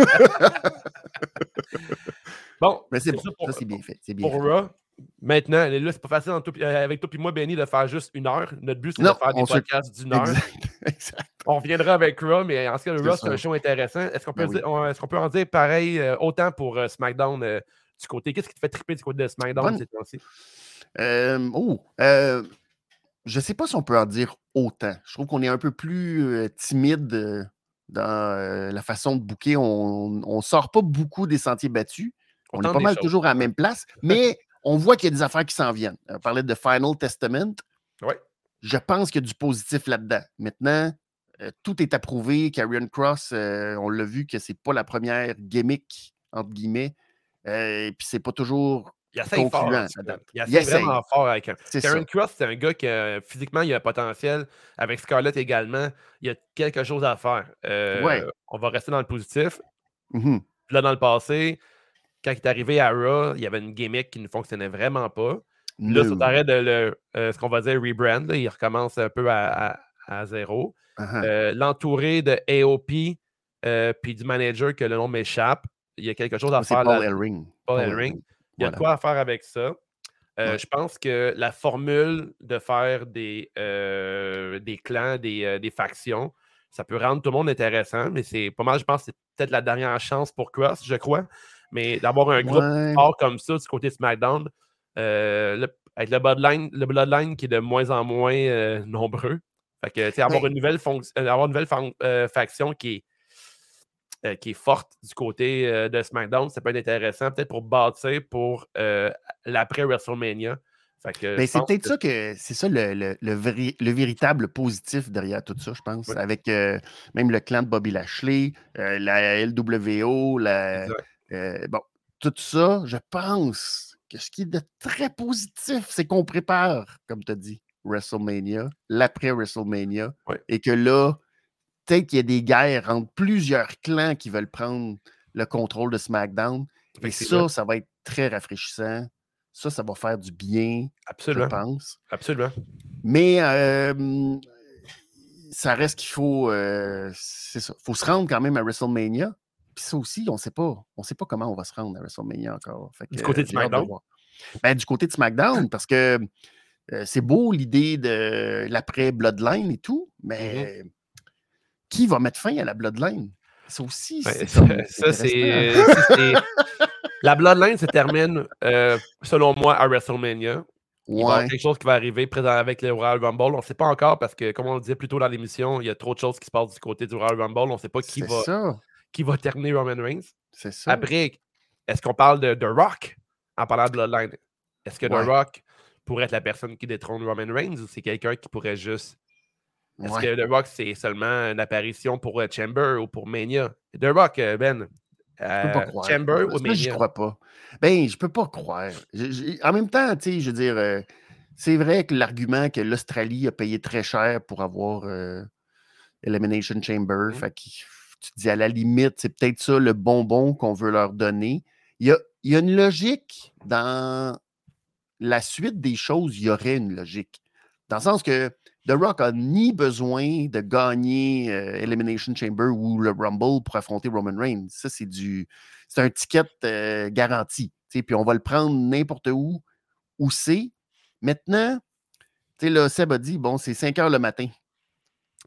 Bon, Mais c'est bon. ça pour, Ça, c'est bien fait. C'est bien pour fait. Raw. Maintenant, là, c'est pas facile euh, avec toi et moi, Benny, de faire juste une heure. Notre but, c'est de faire des se- podcasts d'une heure. Exact. exact. On reviendra avec Raw, mais en ce cas, Raw, c'est un show intéressant. Est-ce qu'on peut, Ben dire- est-ce qu'on peut en dire pareil euh, autant pour euh, SmackDown euh, du côté? Qu'est-ce qui te fait triper du côté de SmackDown Bonne- ces temps-ci? Oh, je sais pas si on peut en dire autant. Je trouve qu'on est un peu plus timide dans la façon de bouquer. On, on sort pas beaucoup des sentiers battus. On, est pas mal choses. toujours à la même place, mais on voit qu'il y a des affaires qui s'en viennent. On parlait de Final Testament. Ouais. Je pense qu'il y a du positif là-dedans. Maintenant, euh, tout est approuvé. Karrion Cross, euh, on l'a vu que c'est pas la première gimmick, entre guillemets. Euh, Puis c'est pas toujours. Il essaye fort. Il essaye. vraiment fort avec Karen. Cross, c'est un gars qui, physiquement, il a un potentiel. Avec Scarlett également, il y a quelque chose à faire. Euh, Ouais. On va rester dans le positif. Mhm. Puis là, dans le passé, quand il est arrivé à Raw, il y avait une gimmick qui ne fonctionnait vraiment pas. Là, ça de le, euh, ce qu'on va dire rebrand. là, il recommence un peu à, à- à zéro. Euh, L'entouré de AOP euh, puis du manager que le nom m'échappe. Il y a quelque chose à faire Paul là. Ellering. Paul Ellering. Il y a de quoi à faire avec ça. Euh, je pense que la formule de faire des, des clans, des, des, factions, ça peut rendre tout le monde intéressant, mais c'est pas mal, je pense, c'est peut-être la dernière chance pour Cross, je crois. Mais d'avoir un groupe fort comme ça du côté SmackDown, euh, avec le Bloodline, le Bloodline qui est de moins en moins euh, nombreux. Fait que, avoir, une nouvelle euh, avoir une nouvelle faction qui est, qui est forte du côté de SmackDown, ça peut être intéressant, peut-être pour bâtir pour l'après WrestleMania. Ben, c'est peut-être ça que c'est ça le, le, le, véritable positif derrière tout ça, je pense. Avec même le clan de Bobby Lashley, la LWO, la, bon, tout ça, je pense que ce qui est de très positif, c'est qu'on prépare, comme tu as dit, WrestleMania, l'après WrestleMania, et que là, peut-être qu'il y a des guerres entre plusieurs clans qui veulent prendre le contrôle de SmackDown. Et ça, ça va être très rafraîchissant. Ça, ça va faire du bien, Absolument. je pense. Absolument. Mais ça reste qu'il faut, c'est ça, faut se rendre quand même à WrestleMania. Puis ça aussi, on ne sait pas. On sait pas comment on va se rendre à WrestleMania encore. du côté de SmackDown? Ben, du côté de SmackDown, parce que c'est beau l'idée de l'après Bloodline et tout, mmh mais qui va mettre fin à la Bloodline? Ça aussi, c'est ça, c'est La Bloodline se termine, euh, selon moi, à WrestleMania. Il y a quelque chose qui va arriver présent avec le Royal Rumble. On ne sait pas encore parce que, comme on le disait plus tôt dans l'émission, il y a trop de choses qui se passent du côté du Royal Rumble. On ne sait pas qui va, qui va terminer Roman Reigns. C'est ça. Après, est-ce qu'on parle de The Rock en parlant de Bloodline? Est-ce que The Rock pourrait être la personne qui détrône Roman Reigns ou c'est quelqu'un qui pourrait juste. Est-ce que The Rock, c'est seulement une apparition pour euh, Chamber ou pour Mania? The Rock, euh, Ben, je peux pas euh, croire. Chamber ou Mania? Je crois pas? Ben, je peux pas croire. en même temps, tu sais, je veux dire, euh, c'est vrai que l'argument que l'Australie a payé très cher pour avoir euh, Elimination Chamber, mmh. fait tu te dis à la limite, c'est peut-être ça le bonbon qu'on veut leur donner. Il y a, une logique dans la suite des choses, il y aurait une logique. Dans le sens que The Rock a ni besoin de gagner euh, Elimination Chamber ou le Rumble pour affronter Roman Reigns. Ça, c'est du. C'est un ticket euh, garanti. Puis on va le prendre n'importe où, où c'est. Maintenant, tu sais, là, Seb a dit, bon, c'est 5 heures le matin.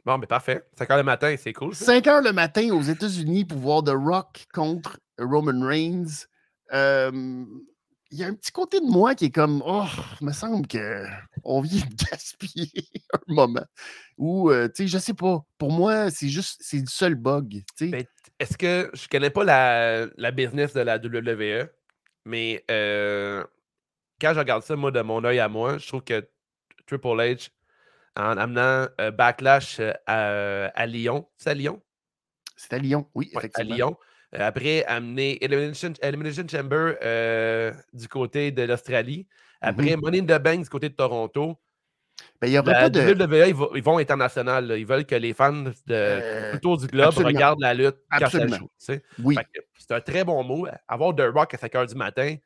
Bon, mais parfait. 5 heures le matin, c'est cool. 5 heures le matin aux États-Unis pour voir The Rock contre Roman Reigns. Euh, il y a un petit côté de moi qui est comme Oh, il me semble qu'on vient de gaspiller un moment. Ou, euh, tu sais, je sais pas. Pour moi, c'est juste, c'est le seul bug. Ben, est-ce que je connais pas la, la, business de la WWE, mais euh, quand je regarde ça, moi, de mon œil à moi, je trouve que Triple H, en amenant euh, Backlash à, à Lyon, c'est à Lyon? C'est à Lyon, oui, effectivement. à Lyon. Euh, après, amener Elimination, Chamber euh, du côté de l'Australie. Après, Money in the Bank du côté de Toronto. Ben, il y aurait pas de... WWE, ils vont international. Ils veulent que les fans de, euh, autour du globe regardent la lutte quand ça joue. Oui. C'est un très bon mot. Avoir The Rock à 5 h du matin,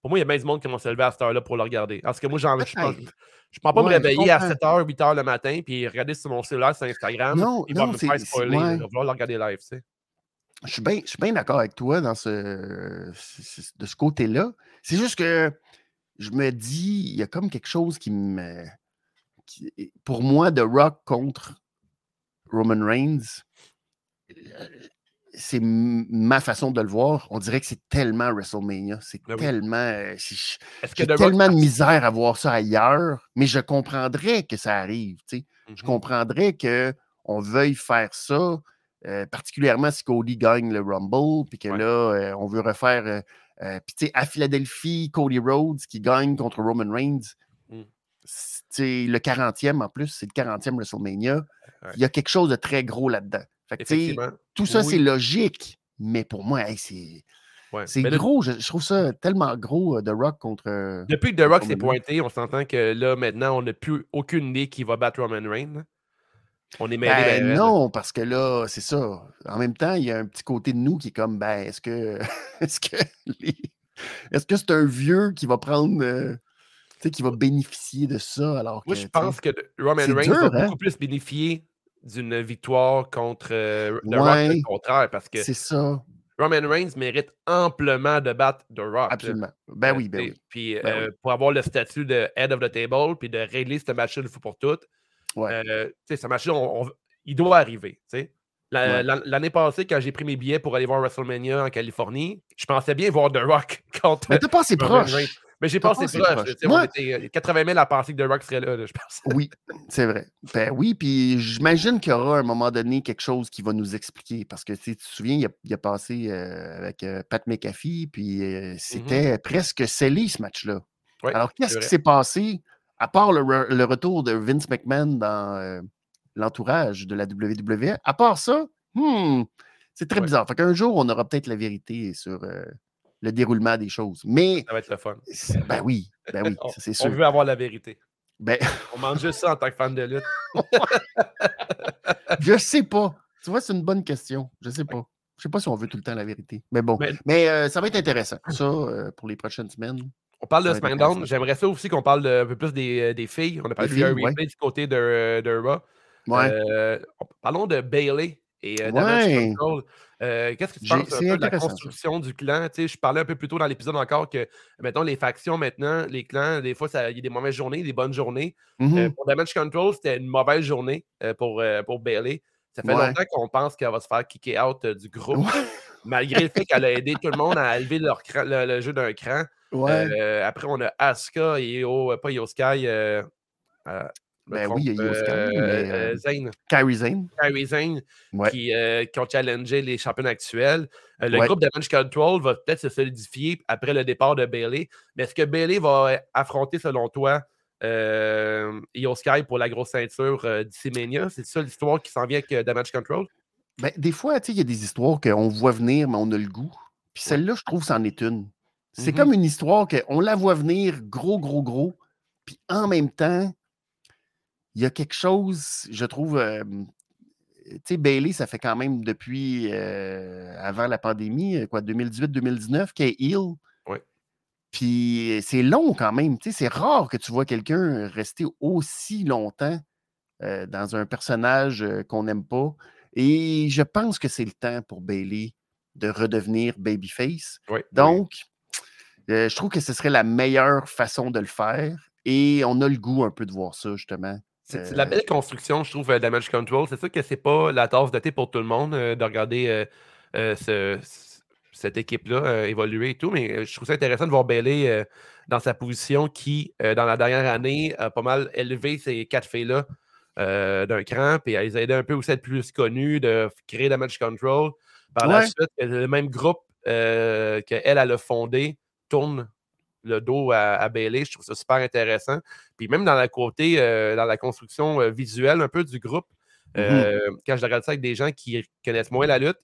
pour moi, il y a bien du monde qui vont se lever à cette heure-là pour le regarder. Parce que moi, je ne peux pas me réveiller à 7h, 8h le matin puis regarder sur mon cellulaire sur Instagram. Non, il va me faire spoiler. Il va vouloir le regarder live. Je suis bien d'accord avec toi dans ce, de ce côté-là. C'est juste que je me dis, il y a comme quelque chose qui me. pour moi, The Rock contre Roman Reigns, euh, c'est ma façon de le voir. On dirait que c'est tellement WrestleMania. C'est ben tellement. Euh, j'ai tellement de misère à voir ça ailleurs, mais je comprendrais que ça arrive. Je mm-hmm. comprendrais qu'on veuille faire ça euh, particulièrement si Cody gagne le Rumble, puis que là, euh, on veut refaire. Euh, puis tu sais, à Philadelphie, Cody Rhodes qui gagne contre Roman Reigns. Mmh. C'est le 40e en plus, c'est le 40e WrestleMania. Il y a quelque chose de très gros là-dedans. Tout ça, c'est logique, mais pour moi, c'est. C'est gros, je, trouve ça tellement gros, The Rock contre. Depuis que The Rock s'est pointé, on s'entend que là, maintenant, on n'a plus aucune idée qui va battre Roman Reigns. On est mêlé. Ben, non, parce que là, c'est ça. En même temps, il y a un petit côté de nous qui est comme, ben, est-ce que est-ce que est-ce que c'est un vieux qui va prendre euh, tu sais, qui va bénéficier de ça alors Moi, je pense que Roman Reigns va hein? beaucoup plus bénéficier d'une victoire contre euh, le contraire parce que c'est ça. Roman Reigns mérite amplement de battre The Rock. Absolument. Ben Euh, oui, ben oui. Puis Ben euh, pour avoir le statut de head of the table, puis de régler ce match-là une fois pour toutes, Ouais. euh, tu sais, ce match-là, il doit arriver. La- Ouais. L'année passée, quand j'ai pris mes billets pour aller voir WrestleMania en Californie, je pensais bien voir The Rock contre. Mais t'as pas assez Roman proche. Reigns. Mais j'ai passé proche. Moi- On était euh, 80 000 à penser que The Rock serait là, là, je pense. Oui, c'est vrai. Ben oui, puis j'imagine qu'il y aura à un moment donné quelque chose qui va nous expliquer. Parce que tu te souviens, il a, il a passé euh, avec euh, Pat McAfee, puis euh, c'était presque scellé ce match-là. Alors, qu'est-ce qui s'est passé, à part le, re- le retour de Vince McMahon dans euh, l'entourage de la WWE? À part ça, hmm, c'est très bizarre. Fait qu'un jour, on aura peut-être la vérité sur euh, le déroulement des choses. Mais, Ça va être le fun. ben oui, ben oui, On, c'est on sûr. veut avoir la vérité. Ben, On mange juste ça en tant que fan de lutte. Je sais pas. Tu vois, c'est une bonne question. Je sais pas. Je sais pas si on veut tout le temps la vérité. Mais bon. Mais- Mais, euh, ça va être intéressant. Ça, euh, pour les prochaines semaines. On parle de SmackDown. J'aimerais ça aussi qu'on parle de- un peu plus des, euh, des filles. On a parlé de Rhea ouais. Du côté de, de Raw. Ouais. Euh, parlons de Bailey et Ouais. Control. Euh, Qu'est-ce que tu penses un peu de la ça. construction du clan? Tu sais, je parlais un peu plus tôt dans l'épisode encore que, mettons, les factions maintenant, les clans, des fois, il y a des mauvaises journées, des bonnes journées. Euh, pour Damage Control, c'était une mauvaise journée euh, pour, pour Bailey. Ça fait Ouais. longtemps qu'on pense qu'elle va se faire kicker out du groupe, Ouais. malgré le fait qu'elle a aidé tout le monde à élever leur cran- le, le jeu d'un cran. Ouais. Après, on a Asuka et euh, pas Io Sky. Ben trompe, oui, il y a Sky, euh, mais, euh, euh, Zayn, Kyrie Zane. Zayn, Ouais. qui, qui ont challengé les champions actuels. Le Ouais. groupe Damage Control va peut-être se solidifier après le départ de Bailey. Mais est-ce que Bailey va affronter, selon toi, euh, Io Sky pour la grosse ceinture euh? C'est ça l'histoire qui s'en vient avec euh, Damage Control? Ben, des fois, tu sais, il y a des histoires qu'on voit venir, mais on a le goût. Puis celle-là, je trouve, c'en est une. C'est Mhm. comme une histoire qu'on la voit venir gros, gros, gros. Puis en même temps, il y a quelque chose, je trouve. euh, tu sais, Bailey, ça fait quand même depuis euh, avant la pandémie, quoi, 2018-2019, qu'elle est heel. Ouais. Puis c'est long quand même. Tu sais, c'est rare que tu vois quelqu'un rester aussi longtemps euh, dans un personnage qu'on n'aime pas. Et je pense que c'est le temps pour Bailey de redevenir babyface. Oui. Donc, je trouve que ce serait la meilleure façon de le faire. Et on a le goût un peu de voir ça, justement. C'est de la Euh, belle construction, je trouve, euh, Damage Control. C'est sûr que c'est pas la tasse de thé pour tout le monde euh, de regarder euh, euh, ce- ce- cette équipe-là euh, évoluer et tout, mais euh, je trouve ça intéressant de voir Bailey euh, dans sa position qui, euh, dans la dernière année, a pas mal élevé ces quatre filles-là euh, d'un cran, puis elle les a aidé un peu aussi à être plus connues, de créer Damage Control. Par la suite, le même groupe euh, qu'elle, elle a fondé tourne le dos à, à Bailey. Je trouve ça super intéressant. Puis même dans la côté, euh, dans la construction euh, visuelle un peu du groupe, euh, quand je regarde ça avec des gens qui connaissent moins la lutte,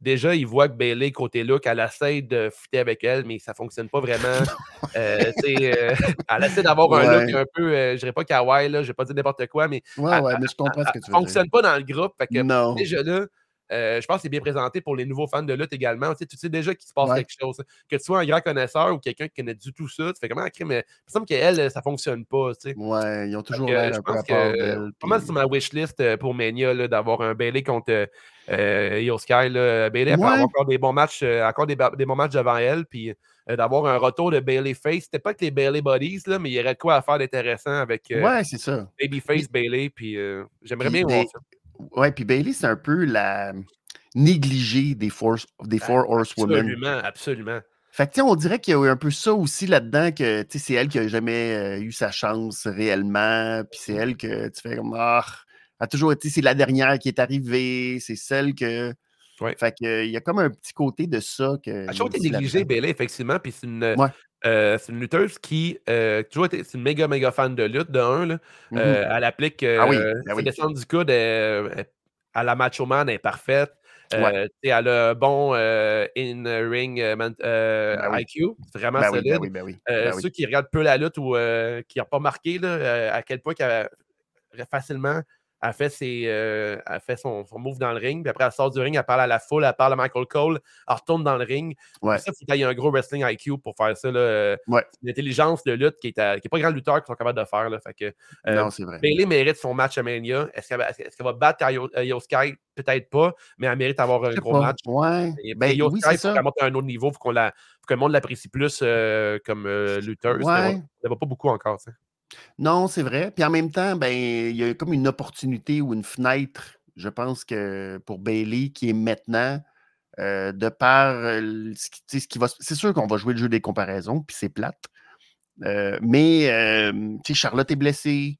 déjà, ils voient que Bailey, côté look, elle essaie de fitter avec elle, mais ça fonctionne pas vraiment. Euh, euh, elle essaie d'avoir un look un peu, euh, je dirais pas kawaii, là, je vais pas dire n'importe quoi, mais Ouais, elle- ouais, mais je comprends ce que tu veux dire. fonctionne pas dans le groupe. Fait que Non. déjà là, euh, je pense que c'est bien présenté pour les nouveaux fans de lutte également. Tu sais, tu sais déjà qu'il se passe Ouais. quelque chose. Que tu sois un grand connaisseur ou quelqu'un qui connaît du tout ça, tu fais comment crime, mais il me semble qu'elle, ça fonctionne pas. Tu sais. Ouais, ils ont toujours l'air un peu pense à part d'elle. Puis- sur ma wishlist euh, pour Mania d'avoir un Bailey contre euh, Io Sky. Là. Bailey Ouais. avoir encore des bons matchs, euh, encore des, bons matchs devant elle, puis d'avoir un retour de Bailey Face. C'était pas que les Bailey Bodies, là, mais il y aurait de quoi à faire d'intéressant avec euh, Ouais, ça. Babyface Bailey, puis j'aimerais bien voir ça. Ouais, puis Bailey, c'est un peu la négligée des, force, des Four Horsewomen. Absolument, absolument. Fait que, tu sais, on dirait qu'il y a eu un peu ça aussi là-dedans, que, tu sais, c'est elle qui a jamais euh, eu sa chance réellement, puis c'est elle que tu fais comme, ah, a toujours été, c'est la dernière qui est arrivée, c'est celle que... Ouais. Fait que, il y a comme un petit côté de ça que... Elle a il y a toujours été aussi négligée. Bailey, effectivement, puis c'est une, Ouais. Euh, c'est une lutteuse qui, euh, toujours été, c'est une méga, méga fan de lutte, de un, là. Mhm. Euh, elle applique euh, Ah oui, ben oui. du coude à la Macho Man, elle est parfaite. Ouais. Elle a un bon in-ring man- Ben oui. IQ, c'est vraiment Ben solide. ben ben. Ceux qui regardent peu la lutte ou qui n'ont pas marqué là, à quel point qu'elle- facilement elle fait, ses, euh, elle fait son, son, move dans le ring, puis après, elle sort du ring, elle parle à la foule, elle parle à Michael Cole, elle retourne dans le ring. Ouais. Ça, il y a un gros wrestling IQ pour faire ça. Là. Euh, ouais. Une intelligence de lutte qui n'est est pas grand lutteur qui sont capables de faire. Là. Fait que, euh, non, c'est vrai. Bailey mérite son match à Mania. Est-ce qu'elle va battre Yo Sky? Peut-être pas, mais elle mérite d'avoir un gros pas. match. Ouais. Et, ben, Yo oui, Sky, c'est faut qu'elle monte à un autre niveau, faut, qu'on la, faut que le monde l'apprécie plus euh, comme lutteuse. Ouais. Ne va pas beaucoup encore. T'sais. Non, c'est vrai. Puis en même temps, ben, il y a comme une opportunité ou une fenêtre, je pense que pour Bailey, qui est maintenant, euh, de par euh, ce, qui, ce qui va. C'est sûr qu'on va jouer le jeu des comparaisons, puis c'est plate. Euh, mais tu sais, Charlotte est blessée.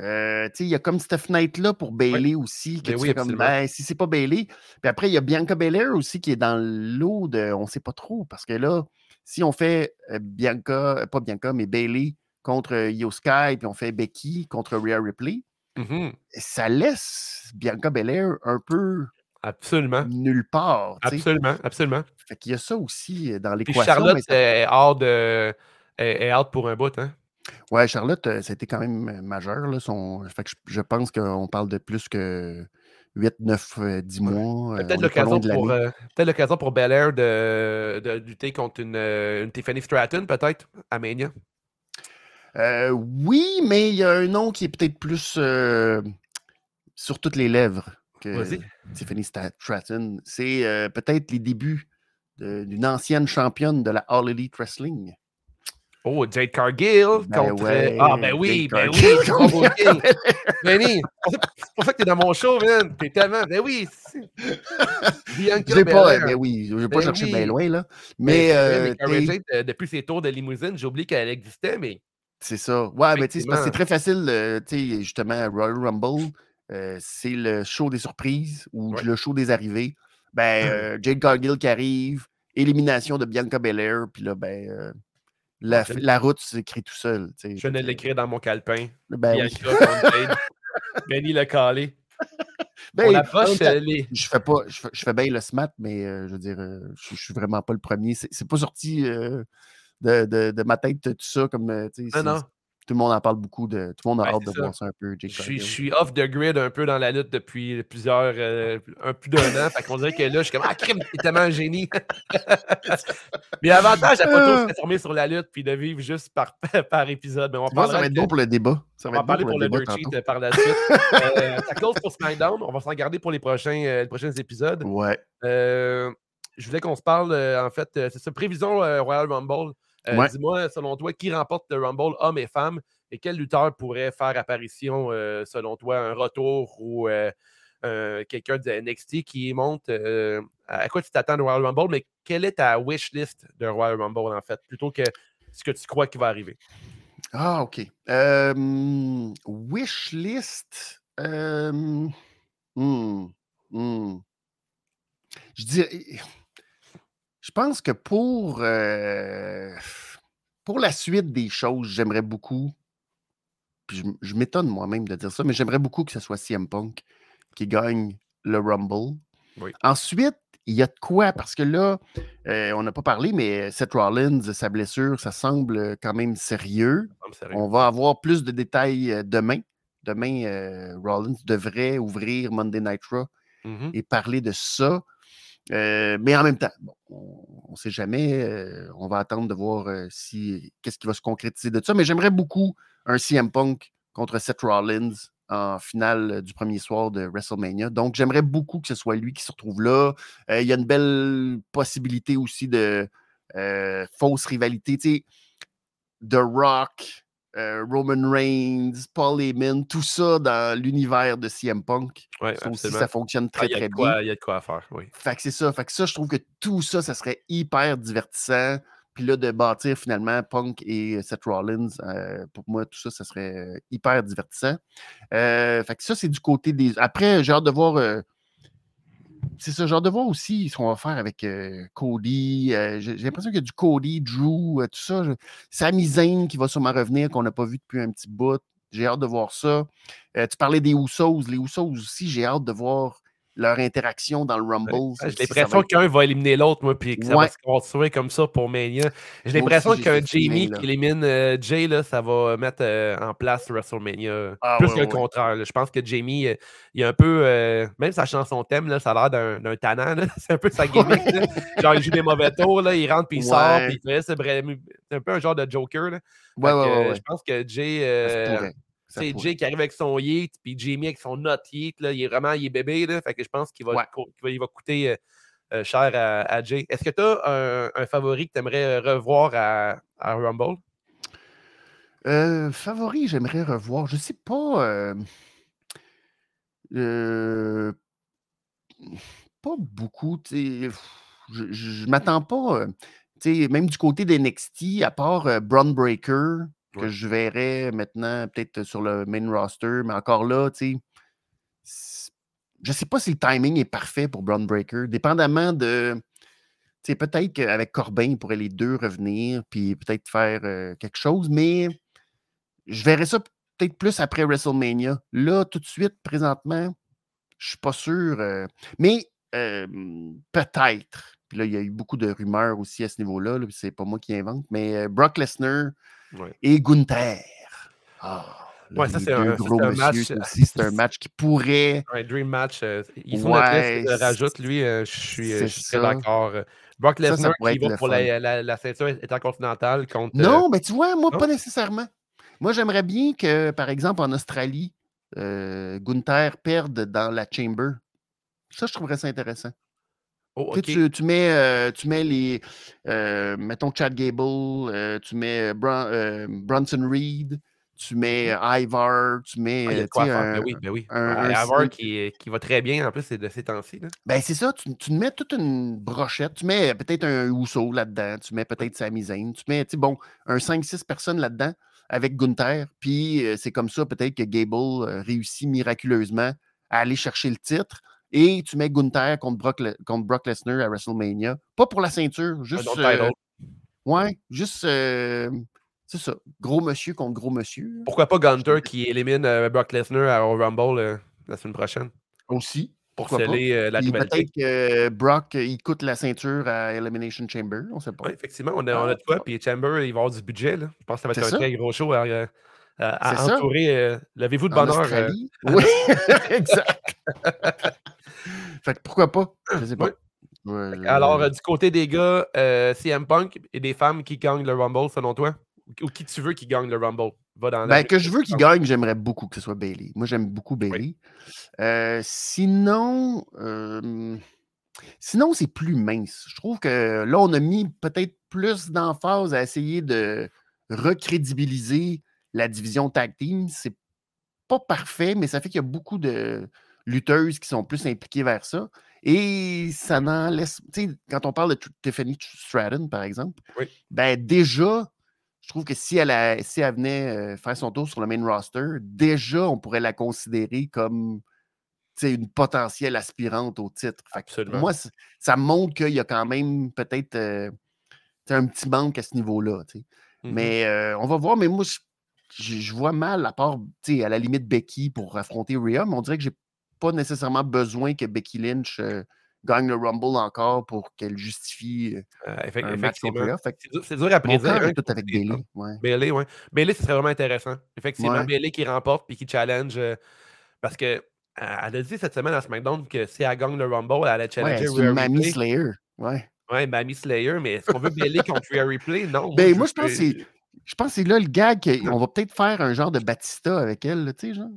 il y a comme cette fenêtre-là pour Bailey oui. aussi. Que ben tu oui, fais comme, ben, si c'est pas Bailey. Puis après, il y a Bianca Belair aussi qui est dans l'eau de on sait pas trop. Parce que là, si on fait Bianca, pas Bianca, mais Bailey contre Io Sky, puis on fait Becky contre Rhea Ripley, mm -hmm. ça laisse Bianca Belair un peu absolument. nulle part. T'sais. Absolument, absolument. Fait qu'il y a ça aussi dans Puis l'équation. Charlotte ça... est, hors de, est, est pour un bout. Hein? Ouais, Charlotte, c'était quand même majeur. Là, son... fait que je, je pense qu'on parle de plus que 8, 9, 10 mois. Peut-être l'occasion pour, euh, peut pour Belair de, de, lutter contre une, une Tiffany Stratton, peut-être, à Mania. Euh, oui, mais il y a un nom qui est peut-être plus euh, sur toutes les lèvres que Tiffany Stratton. C'est euh, peut-être les débuts d'une ancienne championne de la All Elite Wrestling. Oh, Jade Cargill ben contre. Ouais, ah, ben oui, Jade ben oui. Benny, c'est pour ça que t'es dans mon show, man. T'es tellement. Ben oui. J'ai pas, ben oui, je vais pas ben chercher oui. bien loin, là. Mais. mais, mais Jade, depuis ses tours de limousine, j'ai oublié qu'elle existait, mais. C'est ça. Ouais, mais tu sais, c'est très facile. Euh, tu sais, justement, Royal Rumble, euh, c'est le show des surprises ou Ouais. le show des arrivées. Ben, euh, Jade Cargill qui arrive, élimination de Bianca Belair, puis là, ben, euh, la, Ok. la route s'écrit tout seul. Je venais de l'écrire dans mon calepin. Ben. Bianca. Benny l'a calé. Ben, On approche les. je fais pas, je fais, je fais bien le SMAT, mais je veux dire, je, je suis vraiment pas le premier. C'est pas sorti de, de, de ma tête tout ça comme euh, non. tout le monde en parle beaucoup de tout le monde a Ouais, hâte de ça. voir ça un peu Jake Je suis, Cargill. je suis off the grid un peu dans la lutte depuis plusieurs, euh, un plus d'un an. Fait qu'on dirait que là, je suis comme, ah, crime, t'es tellement un génie. Mais l'avantage à pas trop se reformer sur la lutte puis de vivre juste par, par épisode. Mais on ça va être bon pour le débat. Ça on va va parler pour pour le dirt sheet euh, par la suite. Euh, ça close pour SmackDown. On va s'en garder pour les prochains, euh, les prochains épisodes. Ouais. Euh, je voulais qu'on se parle, euh, en fait, euh, c'est ça, prévision euh, Royal Rumble. Euh, Ouais. Dis-moi, selon toi, qui remporte le Rumble, hommes et femmes, et quel lutteur pourrait faire apparition, euh, selon toi, un retour ou euh, quelqu'un de NXT qui monte à quoi tu t'attends de Royal Rumble, mais quelle est ta wish list de Royal Rumble, en fait, plutôt que ce que tu crois qui va arriver? Ah, OK. Wish list. hmm, hmm. Je dirais. Je pense que pour, euh, pour la suite des choses, j'aimerais beaucoup. Puis je, m'étonne moi-même de dire ça, mais j'aimerais beaucoup que ce soit CM Punk qui gagne le Rumble. Oui. Ensuite, il y a de quoi, parce que là, euh, on n'a pas parlé, mais Seth Rollins, sa blessure, ça semble quand même sérieux. On va avoir plus de détails euh, demain. Demain, euh, Rollins devrait ouvrir Monday Night Raw Mhm. et parler de ça. Euh, mais en même temps, bon, on ne sait jamais. euh, on va attendre de voir euh, si qu'est-ce qui va se concrétiser de ça. Mais j'aimerais beaucoup un CM Punk contre Seth Rollins en finale du premier soir de WrestleMania. Donc, j'aimerais beaucoup que ce soit lui qui se retrouve là. Il y a une belle possibilité aussi de fausse rivalité. Tu The Rock, euh, Roman Reigns, Paul Heyman, tout ça dans l'univers de CM Punk. Ouais, Ça aussi, ça fonctionne Ah, très, très bien. Il y a de quoi à faire, oui. Fait que c'est ça. Fait que ça, je trouve que tout ça, ça serait hyper divertissant. Puis là, de bâtir finalement Punk et Seth Rollins, euh, pour moi, tout ça, ça serait hyper divertissant. Euh, fait que ça, c'est du côté des. Après, j'ai hâte de voir. C'est ça, j'ai hâte de voir aussi ce qu'on va faire avec euh, Cody. Euh, j'ai l'impression qu'il y a du Cody, Drew, euh, tout ça. Je- Sami Zayn qui va sûrement revenir, qu'on n'a pas vu depuis un petit bout. J'ai hâte de voir ça. Tu parlais des Usos. Les Usos aussi, j'ai hâte de voir leur interaction dans le Rumble. J'ai l'impression qu'un va éliminer l'autre, moi, puis que ça va se construire comme ça pour Mania. J'ai l'impression qu'un Jamie qui élimine euh, Jay, là, ça va mettre euh, en place WrestleMania. Ah, plus que le contraire. Je pense que Jamie, euh, il a un peu. même sa chanson thème, là, ça a l'air d'un tannant. C'est un peu sa gimmick. Genre, il joue des mauvais tours, là, il rentre, puis il sort, puis il fait. C'est un peu un genre de Joker. Là. je pense que Jay. C'est Jay qui arrive avec son Yeet, puis Jamie avec son not Yeet. Là, il est vraiment il est bébé. Là, fait que je pense qu'il va, il va coûter euh, euh, cher à, Jay. Est-ce que tu as un, favori que tu aimerais euh, revoir à, Rumble? favori, j'aimerais revoir. Je sais pas. pas beaucoup. Je, je, m'attends pas. même du côté d'NXT, à part Braun Breaker, que je verrais maintenant peut-être sur le main roster, mais encore là, tu sais, je ne sais pas si le timing est parfait pour Brown Breaker, dépendamment de. Tu sais, peut-être qu'avec Corbin, il pourrait les deux revenir, puis peut-être faire quelque chose, mais je verrais ça peut-être plus après WrestleMania. Là, tout de suite, présentement, je ne suis pas sûr. mais peut-être. Puis là, il y a eu beaucoup de rumeurs aussi à ce niveau-là. -là, c'est pas moi qui invente, mais Brock Lesnar et Gunther. Ah, ouais, ça, c'est un, un, match. Euh, c'est un match qui pourrait. Un dream match. Euh, ils font ouais, le rajoute, lui. Euh, je suis très d'accord. Brock Lesnar qui va pour la, la, la, ceinture intercontinentale contre. Non, mais tu vois, moi, pas nécessairement. Moi, j'aimerais bien que, par exemple, en Australie, Gunther perde dans la Chamber. Ça, je trouverais ça intéressant. Oh, tu, tu, mets, euh, tu mets les. Euh, mettons Chad Gable, euh, tu mets Bronson Reed, tu mets Ivar, tu mets. Ah, il y a quoi faire. Ben oui, ben oui. Ivar qui, qui, va très bien en plus de ces temps-ci. Ben c'est ça, tu, tu, mets toute une brochette. Tu mets peut-être un Housseau là-dedans, tu mets peut-être Sami Zayn, tu mets, bon, un 5-6 personnes là-dedans avec Gunther. Puis c'est comme ça, peut-être que Gable réussit miraculeusement à aller chercher le titre et tu mets Gunther contre Brock, contre Brock Lesnar à WrestleMania. Pas pour la ceinture, juste. Euh, ouais, juste. Euh, c'est ça. Gros monsieur contre gros monsieur. Pourquoi pas Gunter qui élimine euh, Brock Lesnar à Rumble la semaine prochaine? Aussi. Pour sceller la Peut-être que Brock, il coûte la ceinture à Elimination Chamber. On sait pas. Oui, effectivement, on a, on a de quoi. Puis Chamber, il va avoir du budget. Là. Je pense que ça va être un très gros show à, à, entourer. Levez-vous de bonheur. oui, exact. Fait que pourquoi pas? Je sais pas. Alors, euh, du côté des gars, euh, CM Punk et des femmes qui gagnent le Rumble, selon toi? Ou qui tu veux qui gagne le Rumble? Va dans ben, que je veux qu'il gagne, j'aimerais beaucoup que ce soit Bailey. Moi, j'aime beaucoup Bailey. Euh, sinon, sinon c'est plus mince. Je trouve que là, on a mis peut-être plus d'emphase à essayer de recrédibiliser la division tag team. C'est pas parfait, mais ça fait qu'il y a beaucoup de, lutteuses qui sont plus impliquées vers ça. Et ça n'en laisse. Tu sais, quand on parle de Tiffany Stratton, par exemple, ben déjà, je trouve que si elle, si elle venait euh, faire son tour sur le main roster, déjà, on pourrait la considérer comme une potentielle aspirante au titre. moi, ça montre qu'il y a quand même peut-être euh, un petit manque à ce niveau-là. Mm-hmm. Mais euh, on va voir. Mais moi, je, vois mal, à part à la limite Becky pour affronter Rhea, mais on dirait que j'ai pas nécessairement besoin que Becky Lynch euh, gagne le Rumble encore pour qu'elle justifie euh, euh, un match C'est dur à prédire. Hein, tout avec Bailey. Ouais. Bailey, ouais. Bailey, ce serait vraiment intéressant. Effectivement, Bailey qui remporte puis qui challenge. parce que elle a dit cette semaine à SmackDown que si elle gagne le Rumble, elle allait challenger ouais, Rhea Mamie Slayer. Ouais. Ouais, Mamie Slayer, mais est-ce qu'on veut Bailey contre Rhea Replay? Non. Ben, moi, je pense que c'est. Je pense que c'est là le gag qu'on va peut-être faire un genre de Batista avec elle, tu sais, genre.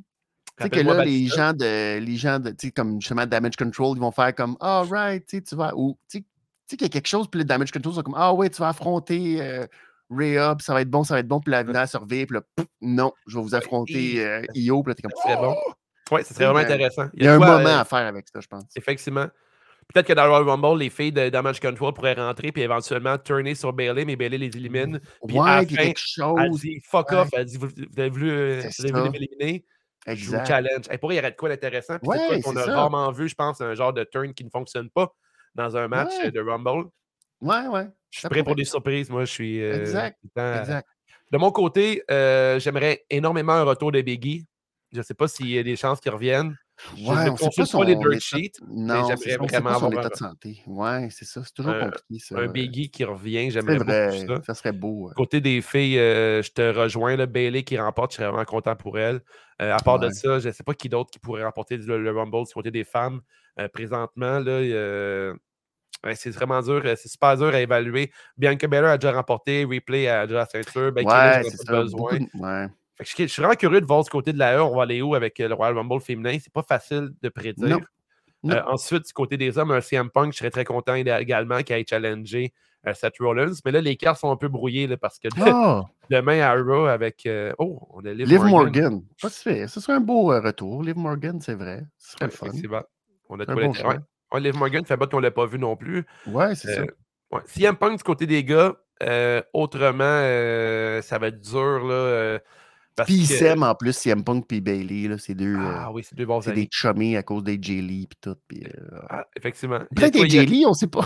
Tu sais que là, les gens de, les gens de, tu sais, comme justement Damage Control, ils vont faire comme, ah, oh, right, tu vas, ou, tu sais, qu'il y a quelque chose, puis le Damage Control, sont comme, ah, ouais, tu vas affronter euh, Rhea, ça va être bon, ça va être bon, puis la venir survivre, puis là, non, je vais vous affronter euh, Io, puis là, t'es comme, c'est bon. Oui, ce serait vraiment intéressant. Il y a, un moment euh, à faire avec ça, je pense. Effectivement. Peut-être que dans le Royal Rumble, les filles de Damage Control pourraient rentrer puis éventuellement tourner sur Bailey, mais Bailey les élimine. Puis ouais, à fin, chose. Elle dit fuck off, elle dit vous, avez voulu, vous voulu m'éliminer. Exact. challenge. Et pour il y aurait de quoi d'intéressant. Puis c'est quoi qu'on a rarement vu, je pense, un genre de turn qui ne fonctionne pas dans un match de Rumble. Ouais, ouais. Je suis prêt pour des surprises. Moi, je suis. Euh, exact. exact. De mon côté, euh, j'aimerais énormément un retour de Biggie. Je ne sais pas s'il y a des chances qu'il revienne. Je Ouais, ne on pas consulte pas les dirt sheets. non, c'est j'aimerais vraiment avoir état un- de santé. Ouais, c'est ça, c'est toujours Un- compliqué ça. Un Biggie qui revient, j'aimerais beaucoup ça. ça serait beau. ouais. Côté des filles, euh, je te rejoins. Là, Bailey qui remporte, je serais vraiment content pour elle. Euh, à part de ça, je ne sais pas qui d'autre qui pourrait remporter le, le Rumble du côté des femmes. Euh, présentement, là, ouais, c'est vraiment dur. euh, C'est super dur à évaluer. Bianca Belair a déjà remporté, Replay a déjà la ceinture. Lynch, Ouais, c'est ça. besoin. beaucoup de-. Fait que je, suis vraiment curieux de voir du côté de la E, on va aller où avec euh, le Royal Rumble féminin? C'est pas facile de prédire. Non. Non. Euh, ensuite, du côté des hommes, un CM Punk, je serais très content également qu'il ait challengé euh, Seth Rollins. Mais là, les cartes sont un peu brouillées là, parce que Ah, demain à Raw avec. euh, oh, on a Liv, Liv Morgan. Pas fait. Ce serait un beau retour. Liv Morgan, c'est vrai. Ce serait fun. On a trouvé bon. Ouais, Liv Morgan fait pas qu'on l'a pas vu non plus. Ouais, c'est ça. Ouais. CM Punk du côté des gars, autrement, ça va être dur. Là, Puis ils que- s'aiment en plus, CM Punk puis Bailey. Là, c'est deux, euh, Ah oui, c'est deux bons c'est amis. des chummés à cause des J-Lee puis tout. Puis, euh, Ah, effectivement. Peut-être des il y a- on sait pas.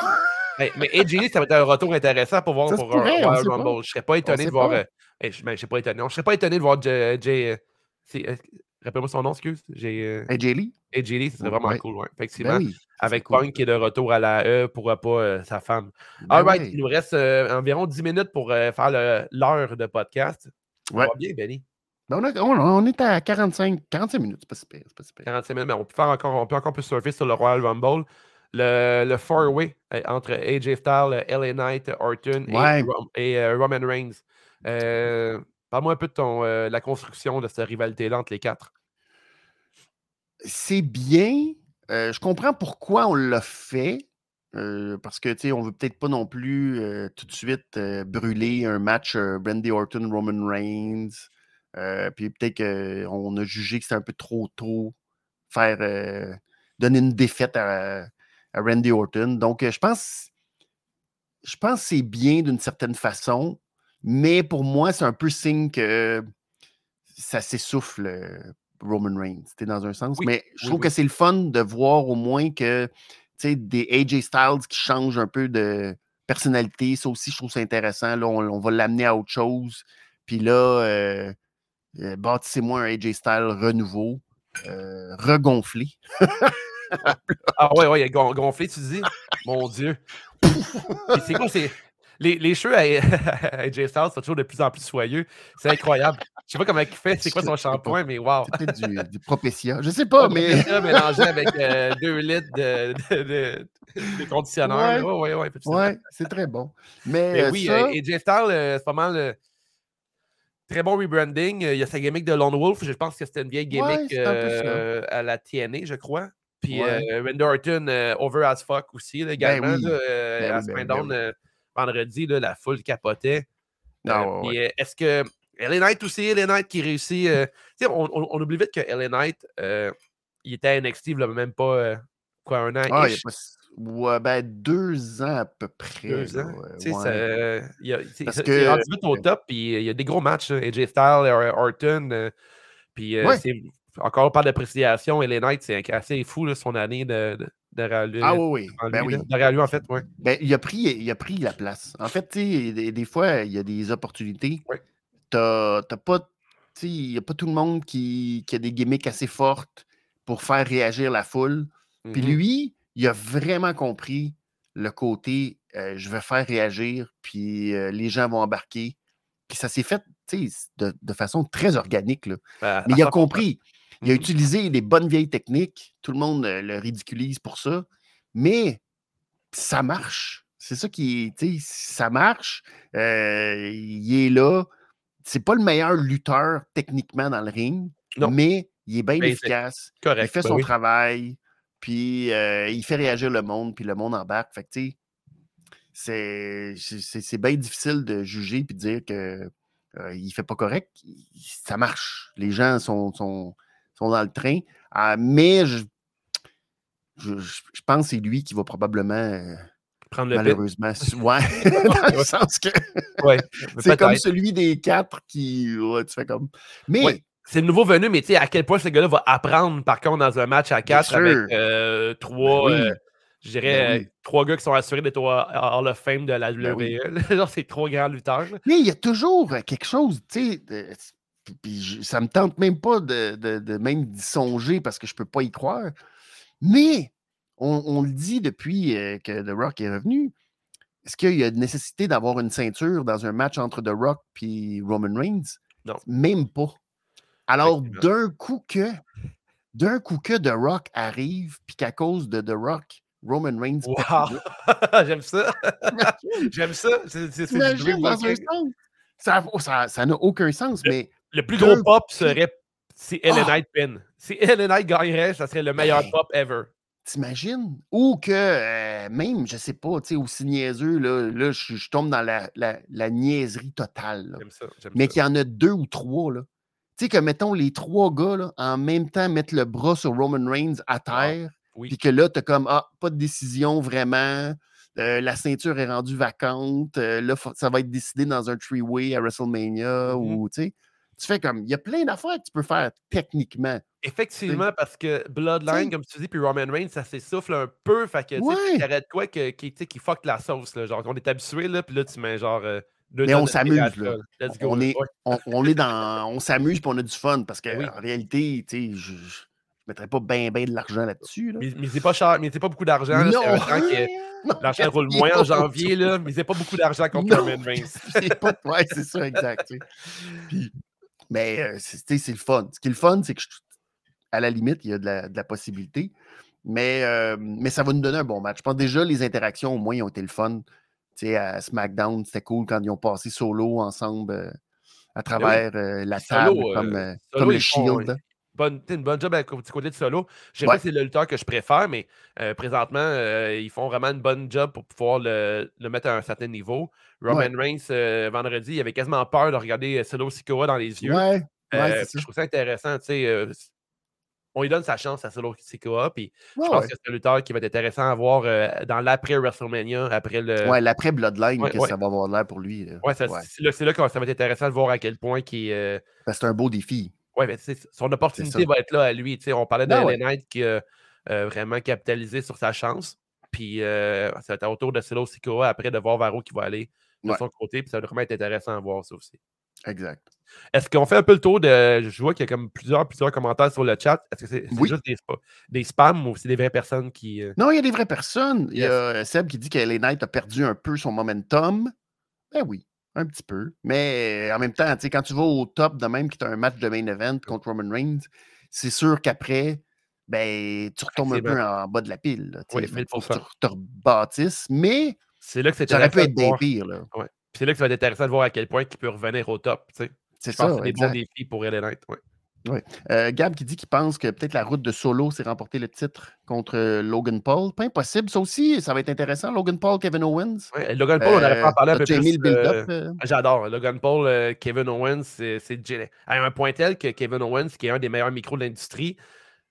Hey, mais AJ Lee, ça va être un retour intéressant pour voir Ça pour pourrait, un Royal. Rumble. Je serais pas étonné de voir. euh, je, ben, je serais pas étonné. Je serais pas étonné de voir Jay. C'est, Rappelle-moi son nom, excuse. J'ai, Hey, J-Lee? AJ Lee, ce serait vraiment Ouais. cool, ouais, effectivement. Ben oui. Avec cool. Punk qui est de retour à la E, pourra pas euh, sa femme. Ben All right, ouais. il nous reste euh, environ 10 minutes pour euh, faire l'heure de podcast. Ouais. Ça va bien, Benny? Ben, on, a- on- on est à 45, 45 minutes, c'est pas si pire, pas si pire. 45 minutes, mais on peut, faire encore, on peut encore plus surfer sur le Royal Rumble. Le, le four-way entre AJ Styles, LA Knight, Orton et, Ouais. Rom- et, euh, Roman Reigns. Euh, Parle-moi un peu de ton, euh, la construction de cette rivalité-là entre les quatre. C'est bien. euh, je comprends pourquoi on l'a fait. euh, parce que, tu sais, on veut peut-être pas non plus euh, tout de suite euh, brûler un match euh, Randy Orton, Roman Reigns. Euh, puis peut-être qu'on a jugé que c'était un peu trop tôt faire euh, donner une défaite à, à Randy Orton. Donc, euh, je pense, je pense que c'est bien d'une certaine façon, mais pour moi, c'est un peu signe que ça s'essouffle Roman Reigns, sais, dans un sens. Oui, Mais je oui, trouve oui. que c'est le fun de voir au moins que des AJ Styles qui changent un peu de personnalité. Ça aussi, je trouve ça intéressant. Là, on, on va l'amener à autre chose. Puis là, euh, bâtissez-moi un AJ Styles renouveau, euh, regonflé. Ah ouais, ouais, gonflé, tu dis? Mon Dieu. C'est quoi, c'est. Les, les cheveux à, à AJ Styles sont toujours de plus en plus soyeux. C'est incroyable. Je sais pas comment il fait, c'est quoi son shampoing, mais wow. C'est peut-être du, du Propecia. Je sais pas, mais. Ça, mélangé avec euh, deux litres de, de, de- de conditionneur. Ouais. Ouais, ouais, ouais, c'est très bon. Mais, Mais euh, oui, ça, euh, AJ Styles, euh, c'est pas mal. Très bon rebranding. Euh, Il y a sa gimmick de Lone Wolf. Je pense que c'était une vieille gimmick euh, à la TNA, je crois. Puis Ouais. euh, Randy Orton, over as fuck aussi, là, également. oui. là, euh, Ben à oui, ben oui, ben vendredi, là, la foule capotait. Non, ouais, euh, Est-ce que LA Knight aussi, LA Knight qui réussit. euh, on, on- on oublie vite que LA Knight, euh, il était à NXT, il même pas euh, quoi, un an. Ah, il a pas ouais, ben, deux ans à peu près. deux ans? ouais, euh, il y a- c'est- Parce c'est- que- rendu vite au top, puis euh, il y a des gros matchs. là, AJ Styles, Orton, euh, puis euh, Ouais. encore on parle d'appréciation. LA Knight, c'est assez fou là, son année de, de, derrière lui. Ah oui, oui. en Ben lui, oui. Derrière lui, en fait, ouais. Ben, il, a pris, il a pris la place. En fait, des, des fois, il y a des opportunités. T'as pas. Il n'y a pas tout le monde qui, qui a des gimmicks assez fortes pour faire réagir la foule. Puis Mhm. lui, il a vraiment compris le côté euh, je vais faire réagir, puis euh, les gens vont embarquer. Puis ça s'est fait de, de façon très organique. Là. À- Mais il a 100%. compris. Il a Mhm. utilisé les bonnes vieilles techniques. Tout le monde euh, le ridiculise pour ça. Mais ça marche. C'est ça qui est. tu sais, Ça marche. Il est là. C'est pas le meilleur lutteur techniquement dans le ring, Non. mais il est bien efficace. Correct. Il fait ben son oui. travail. Puis euh, il fait réagir le monde, puis le monde embarque. Fait que, tu sais, c'est- bien difficile de juger puis de dire que euh, il fait pas correct. Ça marche. Les gens sont, sont, sont dans le train. Ah, mais je, je, pense que c'est lui qui va probablement, euh, Prendre le malheureusement, ouais, dans le sens que Ouais, c'est comme celui des quatre qui. ouais, tu fais comme. Mais Ouais. C'est le nouveau venu, mais tu sais, à quel point ce gars-là va apprendre, par contre, dans un match à 4 avec euh, trois, Ben oui. euh, je dirais, Ben oui. euh, trois gars qui sont assurés d'être Hall of Fame de la Ben oui. WWE. Genre, c'est trois grands lutteurs. Mais il y a toujours quelque chose, tu sais, puis ça me tente même pas de, de, même d'y songer parce que je peux pas y croire. Mais on, le dit depuis que The Rock est revenu. Est-ce qu'il y a nécessité d'avoir une ceinture dans un match entre The Rock et Roman Reigns? Non. Même pas. Alors, d'un coup que d'un coup que The Rock arrive, puis qu'à cause de The Rock, Roman Reigns. J'aime ça. J'aime ça. C'est dans un sens. Ça n'a aucun sens, mais. Le plus gros pop serait si Ellen ah! Knight pin. Si Ellen Knight gagnerait, ça serait le meilleur pop ever. T'imagines? Ou que euh, même, je sais pas, tu sais, aussi niaiseux, là, là je, tombe dans la, la, niaiserie totale. Ça, mais qu'il y en a deux ou trois, là. Tu sais, que mettons les trois gars, là, en même temps, mettent le bras sur Roman Reigns à ah, terre. Puis que là, tu as comme, ah, pas de décision vraiment. Euh, la ceinture est rendue vacante. Euh, là, ça va être décidé dans un three-way à WrestleMania. Mm-hmm. ou, tu sais, tu fais comme, il y a plein d'affaires que tu peux faire techniquement. Effectivement, parce que Bloodline, comme tu dis, puis Roman Reigns, ça s'essouffle un peu. Fait que, tu arrêtes quoi qui, qui fuck la sauce. Là, genre, on est habitué, là, puis là, tu mets genre. Euh, mais on s'amuse, là. On est, on, est dans. On s'amuse, puis on a du fun, parce qu'en en réalité, tu sais, je mettrais pas bien ben de l'argent là-dessus. Mais, mais c'est pas cher, mais c'est pas beaucoup d'argent. Non! L'argent roule moins en janvier, là, mais c'est pas beaucoup d'argent contre Roman Reigns. ouais, c'est ça, exact. mais euh, c'est le fun. Ce qui est le fun, c'est que à la limite, il y a de la, possibilité. Mais, euh, mais ça va nous donner un bon match. Je pense déjà les interactions, au moins, ont été le fun. Sais, à SmackDown, c'était cool quand ils ont passé solo ensemble euh, à ben travers la table, comme, comme le Shield bonne, une bonne job à côté de solo. Je sais pas si c'est le lutteur que je préfère, mais euh, présentement, euh, ils font vraiment une bonne job pour pouvoir le, mettre à un certain niveau. Roman Reigns, euh, vendredi, il avait quasiment peur de regarder Solo Sikoa dans les yeux. Ouais, je trouve ça intéressant. On lui donne sa chance à Solo Sikoa. Puis je pense que c'est un lutteur qui va être intéressant à voir dans l'après WrestleMania, après le. Ouais, l'après Bloodline, que ça va avoir l'air pour lui. Ouais, c'est là, que ça va être intéressant de voir à quel point qui. c'est un beau défi. Oui, mais son opportunité va être là à lui. On parlait de Knight qui a euh, vraiment capitalisé sur sa chance. Puis euh, ça va être autour de Silo Sikoa après de voir vers où qui va aller de son côté. Puis ça va vraiment être intéressant à voir ça aussi. Exact. Est-ce qu'on fait un peu le tour de. Je vois qu'il y a comme plusieurs, plusieurs commentaires sur le chat. Est-ce que c'est juste des, des, spams ou c'est des vraies personnes qui. Euh? Non, il y a des vraies personnes. Il y a Seb qui dit qu'Ellen Knight a perdu un peu son momentum. Ben oui. Un petit peu. Mais en même temps, quand tu vas au top de même, qui tu un match de main event contre Roman Reigns, c'est sûr qu'après, ben, tu retombes un peu en bas de la pile. oui, mais faut que tu te rebâtisses. Mais c'est là que ça aurait pu être des pires. Là. C'est là que ça va être intéressant de voir à quel point il peut revenir au top. C'est ça. C'est des bons défis pour Ellen Knight. Ouais. Oui. Euh, Gab qui dit qu'il pense que peut-être la route de Solo s'est remporté le titre contre euh, Logan Paul. Pas impossible. Ça aussi, ça va être intéressant. Logan Paul, Kevin Owens. Ouais, Logan Paul, on n'aurait pas en parler un peu plus. Euh, J'adore. Logan Paul, Kevin Owens, c'est à un point tel que Kevin Owens, qui est un des meilleurs micros de l'industrie,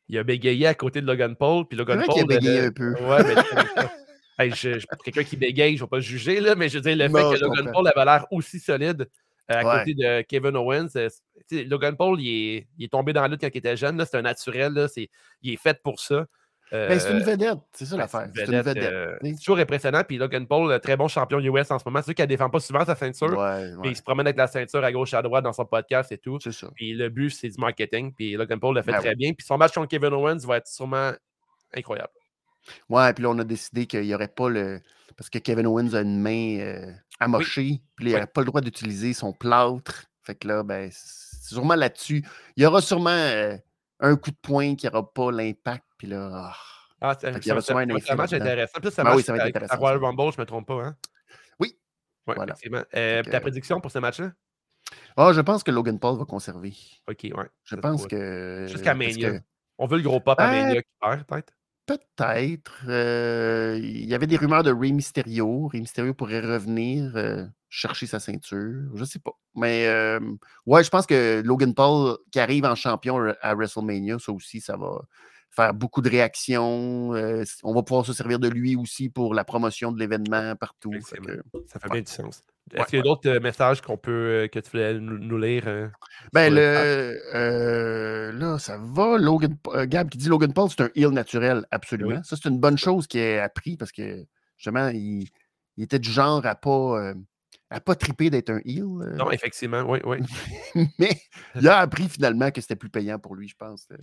il a bégayé à côté de Logan Paul. Puis Logan Paul. Il a bégayé un peu. Ouais, mais je, quelqu'un qui bégaye, je ne vais pas juger, là, mais je veux dire, le fait que Logan Paul avait l'air aussi solide à côté de Kevin Owens. Euh, Logan Paul, il est, tombé dans la lutte quand il était jeune. C'est un naturel. Là, il est fait pour ça. Ben, c'est une euh, vedette, c'est ça l'affaire. C'est une vedette. Euh, toujours impressionnant. Puis Logan Paul, très bon champion US en ce moment. C'est sûr qu'il ne défend pas souvent sa ceinture. il se promène avec la ceinture à gauche, à droite dans son podcast et tout. C'est ça. Puis le but, c'est du marketing. Puis Logan Paul l'a fait ben très bien. Puis son match contre Kevin Owens va être sûrement incroyable. Ouais, puis là, on a décidé qu'il n'y aurait pas le. Parce que Kevin Owens a une main amoché, puis il n'aurait pas le droit d'utiliser son plâtre. Fait que là, ben, c'est sûrement là-dessus. Il y aura sûrement euh, un coup de poing qui n'aura pas l'impact, puis là. Ah, ah c'est un, match intéressant. Plus, ça, ben oui, ça va être intéressant. À Royal Rumble, je ne me trompe pas. Hein? Oui. Ouais, voilà. Euh, ta prédiction pour ce match-là? Ah, je pense que Logan Paul va conserver. OK, ouais. Je pense que. Jusqu'à Mania. On veut le gros pop à Mania qui perd, peut-être? Peut-être. Euh, il y avait des rumeurs de Rey Mysterio. Rey Mysterio pourrait revenir euh, chercher sa ceinture. Je sais pas. Mais euh, ouais, je pense que Logan Paul qui arrive en champion à WrestleMania, ça aussi, ça va faire beaucoup de réactions. on va pouvoir se servir de lui aussi pour la promotion de l'événement partout. ça fait bien du sens. Est-ce qu'il y a d'autres euh, messages qu'on peut, euh, que tu voulais nous, lire? Euh, ben, le, là, ça va. Logan, Gab qui dit Logan Paul, c'est un heal naturel, absolument. Ça, c'est une bonne chose qu'il ait appris parce que, justement, il, était du genre à pas, n'a pas trippé d'être un heel. euh, Non, effectivement, oui, oui. mais il a appris finalement que c'était plus payant pour lui, je pense. euh,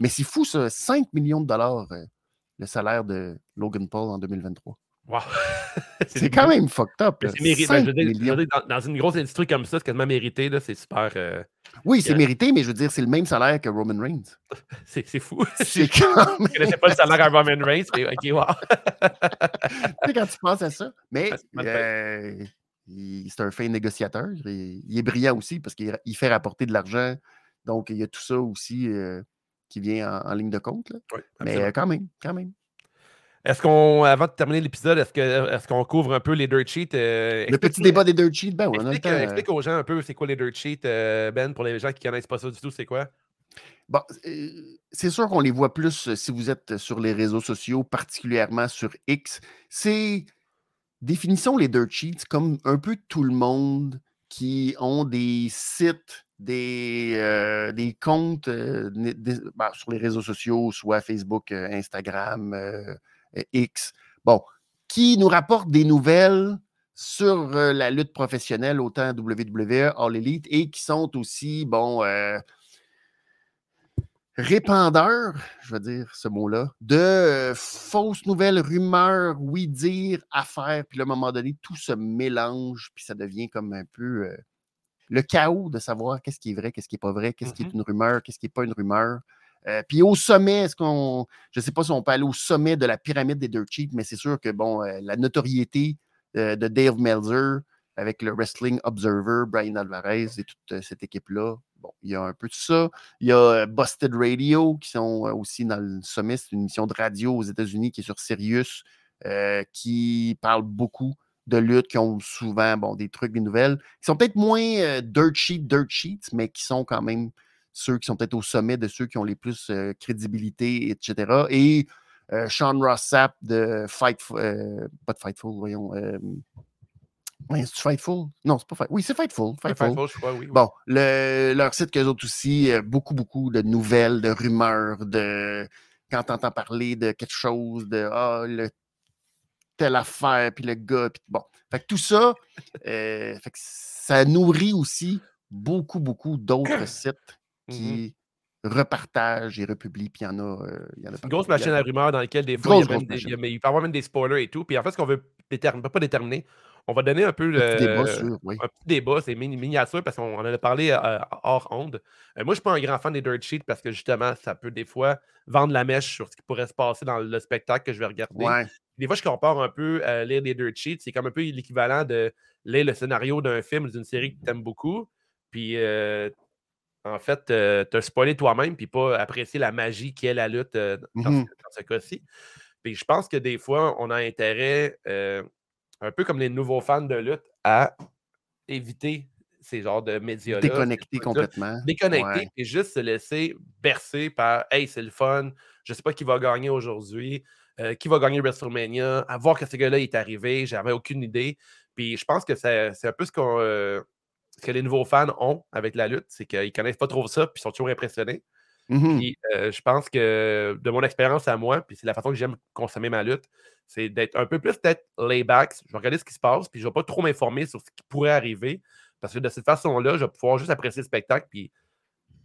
Mais c'est fou, ça. 5 millions de dollars, euh, le salaire de Logan Paul en 2023. Wow. C'est quand même fucked up. C'est mérité. 5 je veux dire, je veux millions. dire, dans, dans une grosse industrie comme ça, c'est quasiment mérité. C'est super. euh, Oui, c'est mérité, mais je veux dire, c'est le même salaire que Roman Reigns. c'est fou. C'est je quand même... ne connaissais pas le salaire à Roman Reigns, mais ok, wow. Tu sais, quand tu penses à ça. Mais euh, c'est un fin négociateur. il est brillant aussi parce qu'il il fait rapporter de l'argent. Donc, il y a tout ça aussi euh, qui vient en, en ligne de compte. là. Oui, Mais euh, quand même, quand même. Est-ce qu'on, avant de terminer l'épisode, est-ce, que, est-ce qu'on couvre un peu les dirt sheets? euh, Le petit débat des dirt sheets, ben Explique, temps. explique aux gens un peu c'est quoi les dirt sheets, Ben, pour les gens qui ne connaissent pas ça du tout, c'est quoi? Bon, c'est sûr qu'on les voit plus si vous êtes sur les réseaux sociaux, particulièrement sur X. C'est, définissons les dirt sheets comme un peu tout le monde qui ont des sites, des, euh, comptes euh, ben, sur les réseaux sociaux, soit Facebook, euh, Instagram, X. Qui nous rapportent des nouvelles sur la lutte professionnelle, autant WWE, All Elite, et qui sont aussi, bon, répandeurs, je vais dire ce mot-là, de euh, fausses nouvelles, rumeurs, oui dire, affaires, puis là, à un moment donné, tout se mélange, puis ça devient comme un peu euh, le chaos de savoir qu'est-ce qui est vrai, qu'est-ce qui n'est pas vrai, qu'est-ce qui est Mhm. une rumeur, qu'est-ce qui n'est pas une rumeur. Euh, puis au sommet, est-ce qu'on. Je ne sais pas si on peut aller au sommet de la pyramide des Dirt Sheets, mais c'est sûr que bon, la notoriété de Dave Meltzer avec le Wrestling Observer, Brian Alvarez et toute cette équipe-là, bon, il y a un peu de ça. Il y a euh, Busted Radio qui sont euh, aussi dans le sommet. C'est une émission de radio aux États-Unis qui est sur Sirius, euh, qui parle beaucoup de lutte, qui ont souvent bon, des trucs, des nouvelles, qui sont peut-être moins dirt sheet, dirt sheets, mais qui sont quand même ceux qui sont peut-être au sommet de ceux qui ont les plus euh, crédibilité, etc. Et Sean Ross Sapp de Fight, pas de Fightful, voyons. Ouais, c'est Fightful? Non, c'est pas Fightful. Oui, c'est Fightful. Fightful. Fightful, je crois, oui. oui. Bon, le- leur site qu'eux autres aussi, euh, beaucoup, beaucoup de nouvelles, de rumeurs, de quand tu entends parler de quelque chose, de ah, le telle affaire, puis le gars, puis bon. Fait que tout ça, euh, fait que ça nourrit aussi beaucoup, beaucoup d'autres sites qui repartagent et republient, puis il y en a. euh, y en a Une grosse machine à rumeurs dans laquelle des fois, Grosse, il, y a même des- il y a- mais il peut y avoir même des spoilers et tout. Puis en fait, ce qu'on veut déterminer, pas déterminer, on va donner un peu le, Petit débat sur, oui. un petit débat, c'est mini- miniature parce qu'on en a parlé euh, hors onde. Euh, moi, je ne suis pas un grand fan des dirt sheets parce que justement, ça peut des fois vendre la mèche sur ce qui pourrait se passer dans le spectacle que je vais regarder. Ouais. Des fois, je compare un peu à lire des dirt sheets. C'est comme un peu l'équivalent de lire le scénario d'un film ou d'une série que tu aimes beaucoup. Puis, euh, en fait, euh, te spoiler toi-même, puis pas apprécier la magie qui est la lutte euh, dans, ce, cas-ci. Puis, je pense que des fois, on a intérêt, euh, un peu comme les nouveaux fans de lutte, à éviter ces genres de médias-là. Trucs-là complètement. déconnecter Ouais. et juste se laisser bercer par Hey, c'est le fun, je sais pas qui va gagner aujourd'hui, euh, qui va gagner WrestleMania, à voir que ce gars-là est arrivé, j'avais aucune idée. Puis je pense que c'est c'est un peu ce, qu'on, euh, ce que les nouveaux fans ont avec la lutte, c'est qu'ils connaissent pas trop ça, puis ils sont toujours impressionnés. Mhm. Puis euh, je pense que de mon expérience à moi, puis c'est la façon que j'aime consommer ma lutte, c'est d'être un peu plus peut-être lay-back. Je vais regarder ce qui se passe, puis je ne vais pas trop m'informer sur ce qui pourrait arriver. Parce que de cette façon-là, je vais pouvoir juste apprécier le spectacle, puis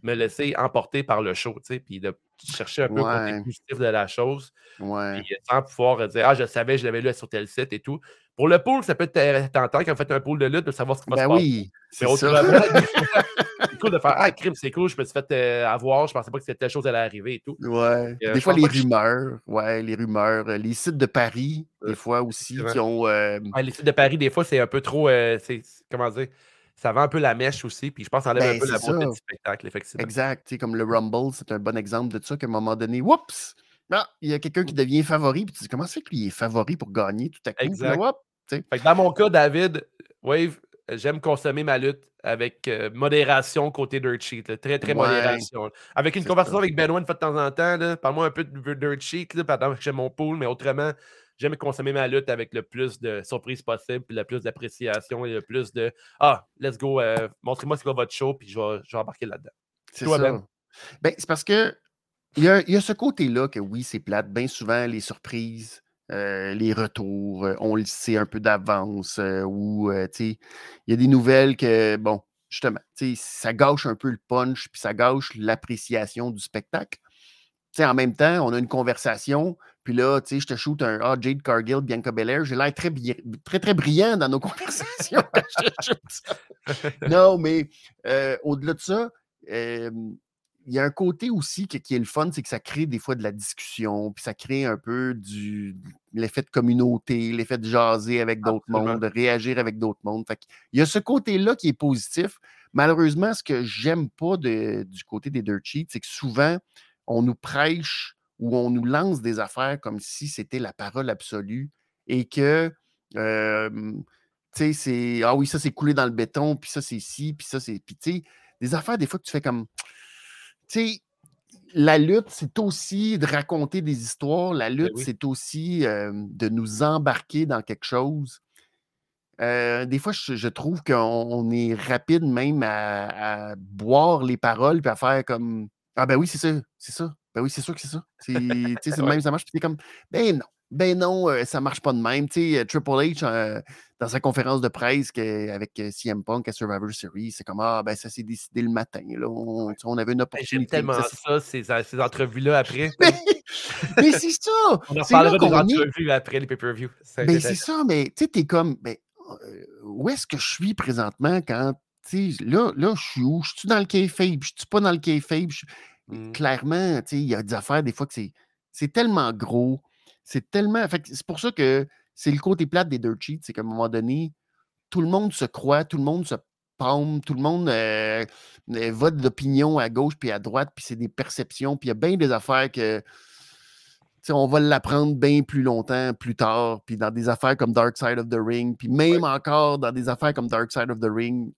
me laisser emporter par le show, tu sais, puis de chercher un peu le côté positif de la chose, Ouais. puis sans pouvoir dire Ah, je savais, je l'avais lu sur tel site et tout. Pour le pool, ça peut être tentant quand vous faites un pool de lutte de savoir ce qui va Ben se passer. oui, c'est autrement, c'est cool de faire Ah, crime, c'est cool, je me suis fait euh, avoir, je pensais pas que cette telle chose allait arriver et tout. Ouais. Euh, des fois, les je- rumeurs. Ouais, les rumeurs. euh, Les sites de Paris, des fois aussi, qui ont. Ouais, les sites de Paris, des fois, c'est un peu trop. comment dire Ça vend un peu la mèche aussi, puis je pense que ça enlève Ben, un peu la beauté du spectacle, effectivement. exact. tu sais, Comme le Rumble, c'est un bon exemple de ça, qu'à un moment donné, oups! Ah, il y a quelqu'un qui devient favori, puis tu dis comment fait que lui est favori pour gagner tout à coup? Là, hop. Fait que dans mon cas, David, Wave, j'aime consommer ma lutte avec euh, modération côté dirt sheet. là, très, très Ouais. modération. là. Avec une C'est conversation ça. avec Benoît une fois de temps en temps. Parle-moi un peu de dirt sheet là, pendant que j'ai mon pool, mais autrement, j'aime consommer ma lutte avec le plus de surprises possible, puis le plus d'appréciation et le plus de Ah, let's go, euh, montrez-moi c'est quoi votre show, puis je vais, je vais embarquer là-dedans. C'est ça. Ben? Ben, c'est parce que il y a, il y a ce côté-là que oui, c'est plate. Bien souvent, les surprises, euh, les retours, euh, on le sait un peu d'avance, ou il y a des nouvelles que, bon, justement, ça gâche un peu le punch, puis ça gâche l'appréciation du spectacle. en même temps, on a une conversation, puis là, je te shoot un ah, Jade Cargill, Bianca Belair, j'ai l'air très, très, très brillant dans nos conversations Non, mais au-delà de ça, il y a un côté aussi qui, est le fun, c'est que ça crée des fois de la discussion, puis ça crée un peu du l'effet de communauté, l'effet de jaser avec d'autres mondes, de réagir avec d'autres mondes. il y a ce côté-là qui est positif. Malheureusement, ce que j'aime pas du côté des Dirt Sheets, c'est que souvent, on nous prêche ou on nous lance des affaires comme si c'était la parole absolue et que, tu sais, c'est Ah oui, ça c'est coulé dans le béton, puis ça c'est ci, puis ça c'est. Puis tu sais, des affaires, des fois, que tu fais comme sais, la lutte, c'est aussi de raconter des histoires. La ben lutte, c'est aussi de nous embarquer dans quelque chose. des fois, je, trouve qu'on est rapide même à, boire les paroles puis à faire comme Ah ben oui, c'est ça, c'est ça. Ben oui, c'est sûr que c'est ça. C'est le même, ça marche. Puis comme Ben non, ben non, ça ça marche pas de même. Tu sais, Triple H, dans sa conférence de presse avec CM Punk à Survivor Series, c'est comme Ah, ben ça s'est décidé le matin. Là. On, avait une ben, opportunité. J'aime tellement ça, ces, ces entrevues-là après. mais, c'est ça! On en parlera des entrevues après les pay-per-view. Ben, c'est ça, mais tu sais, t'es comme ben, où est-ce que je suis présentement quand là, là, je suis où? Je suis dans le kayfabe? Je suis pas dans le kayfabe? Clairement, il y a des affaires, des fois, que c'est tellement gros c'est tellement. C'est pour ça que c'est le côté plate des dirt sheets, c'est qu'à un moment donné, tout le monde se croit, tout le monde se palme, tout le monde euh, euh, vote d'opinion à gauche puis à droite, puis c'est des perceptions, puis il y a bien des affaires que. On va l'apprendre bien plus longtemps, plus tard, puis dans des affaires comme Dark Side of the Ring, puis même encore dans des affaires comme Dark Side of the Ring,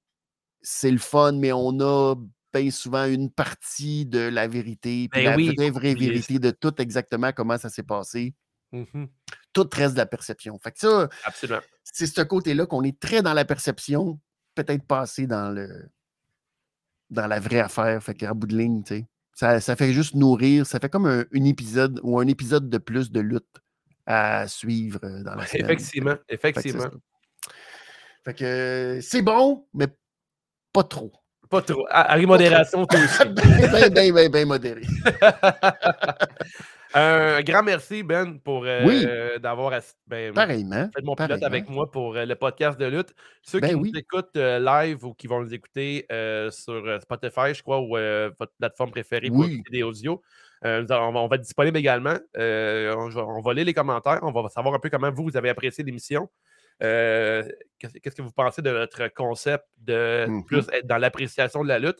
c'est le fun, mais on a bien souvent une partie de la vérité, puis ben la vraie, vraie vérité de tout exactement comment ça s'est passé. Mmh Tout reste de la perception. Fait que ça, c'est ce côté-là qu'on est très dans la perception, peut-être pas assez dans le dans la vraie affaire. Fait qu'à bout de ligne, tu sais, ça, ça, fait juste nourrir. Ça fait comme un, épisode ou un épisode de plus de lutte à suivre euh, dans la semaine. Effectivement, effectivement. Fait que c'est bon, mais pas trop. Pas trop. À, modération, tout aussi. bien, bien, bien, bien modéré. Un grand merci, Ben, pour euh, d'avoir ben, fait mon pilote avec moi pour euh, le podcast de lutte. Ceux qui ben nous écoutent euh, live ou qui vont nous écouter sur Spotify, je crois, ou votre plateforme préférée pour des audio, on, va, être disponible également. On, va lire les commentaires. On va savoir un peu comment vous, vous avez apprécié l'émission. Qu'est-ce que vous pensez de notre concept de mmh plus être dans l'appréciation de la lutte?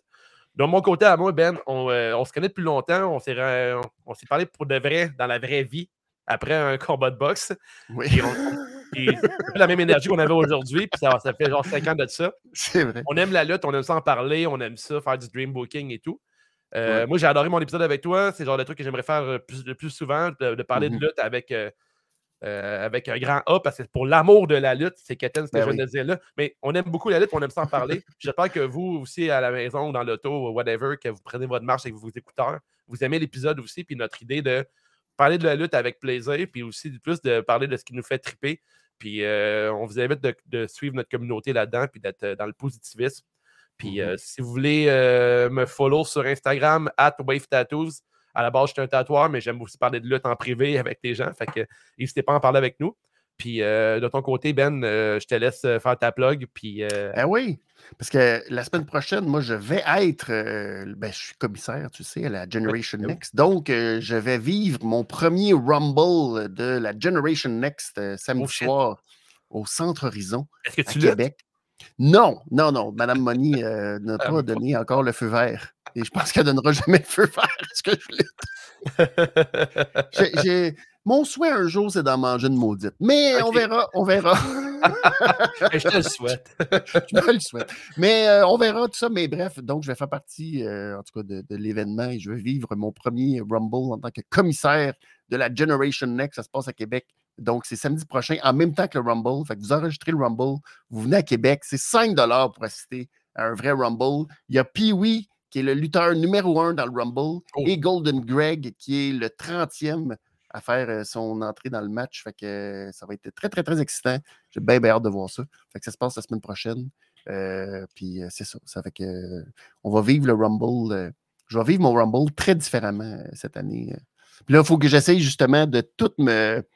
De mon côté, à moi, Ben, euh, on, se connaît depuis longtemps. On s'est, on, s'est parlé pour de vrai, dans la vraie vie, après un combat de boxe. Oui. Puis la même énergie qu'on avait aujourd'hui. Puis ça, fait genre 5 ans de ça. C'est vrai. On aime la lutte, on aime ça en parler, on aime ça, faire du dream booking et tout. Euh, moi, j'ai adoré mon épisode avec toi. C'est le genre de truc que j'aimerais faire euh, plus, plus souvent, de, parler de mm-hmm. lutte avec. Euh, avec un grand A, parce que pour l'amour de la lutte, c'est Keten, ce que ben je viens de dire là. Mais on aime beaucoup la lutte, on aime s'en parler. J'espère que vous aussi, à la maison, dans l'auto, whatever, que vous prenez votre marche avec vos écouteurs, vous aimez l'épisode aussi, puis notre idée de parler de la lutte avec plaisir, puis aussi plus de parler de ce qui nous fait triper. Puis euh, on vous invite de, suivre notre communauté là-dedans, puis d'être euh, dans le positivisme. Puis mm-hmm. si vous voulez me follow sur Instagram, at Wave Tattoos, à la base, je suis un tatoueur, mais j'aime aussi parler de lutte en privé avec les gens. Fait que n'hésitez pas à en parler avec nous. Puis euh, de ton côté, Ben, euh, je te laisse euh, faire ta plug. Puis, Ben oui, parce que la semaine prochaine, moi, je vais être, ben, je suis commissaire, tu sais, à la Generation Next. Donc, je vais vivre mon premier Rumble de la Generation Next samedi oh, soir au Centre Horizon Est-ce que tu à Québec. Non, non, non. Madame Moni n'a ah, pas donné encore le feu vert. Et je pense qu'elle ne donnera jamais le feu vert ce que je j'ai, Mon souhait un jour, c'est d'en manger une maudite. Mais on verra, on verra. je te le souhaite. je me le souhaite. Mais euh, on verra tout ça. Mais bref, donc je vais faire partie, euh, en tout cas, de, l'événement et je vais vivre mon premier Rumble en tant que commissaire de la Generation Next. Ça se passe à Québec. Donc, c'est samedi prochain, en même temps que le Rumble. Fait que vous enregistrez le Rumble, vous venez à Québec. C'est 5 pour assister à un vrai Rumble. Il y a Pee-Wee qui est le lutteur numéro un dans le Rumble, oh. et Golden Greg, qui est le 30e à faire son entrée dans le match. Fait que ça va être très, très, très excitant. J'ai bien, bien hâte de voir ça. Fait que ça se passe la semaine prochaine. puis c'est ça. Ça fait que on va vivre le Rumble. je vais vivre mon Rumble très différemment cette année. Puis là, il faut que j'essaye justement de tout me,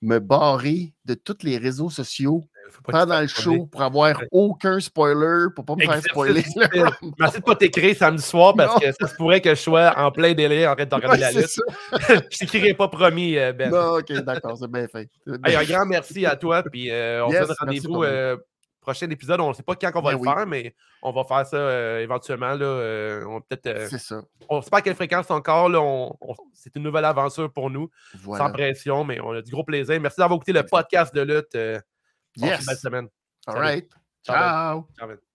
me barrer de tous les réseaux sociaux pendant le show pour avoir aucun spoiler, pour pas me faire spoiler. Merci de pas t'écrire samedi soir parce que ça se pourrait que je sois en plein délai en train de regarder la lutte. je t'écrirai pas promis, euh, Ben. Non, ok, d'accord, c'est bien fait. un grand merci à toi, puis euh, on se donne rendez-vous prochain épisode. On ne sait pas quand on va ben le faire, mais on va faire ça euh, éventuellement. Là, euh, on peut-être. Euh, c'est ça. On ne sait pas à quelle fréquence encore. Là, c'est une nouvelle aventure pour nous. Sans pression, mais on a du gros plaisir. Merci d'avoir écouté le podcast de lutte. yes. Belle semaine. All right. Ciao. Ciao.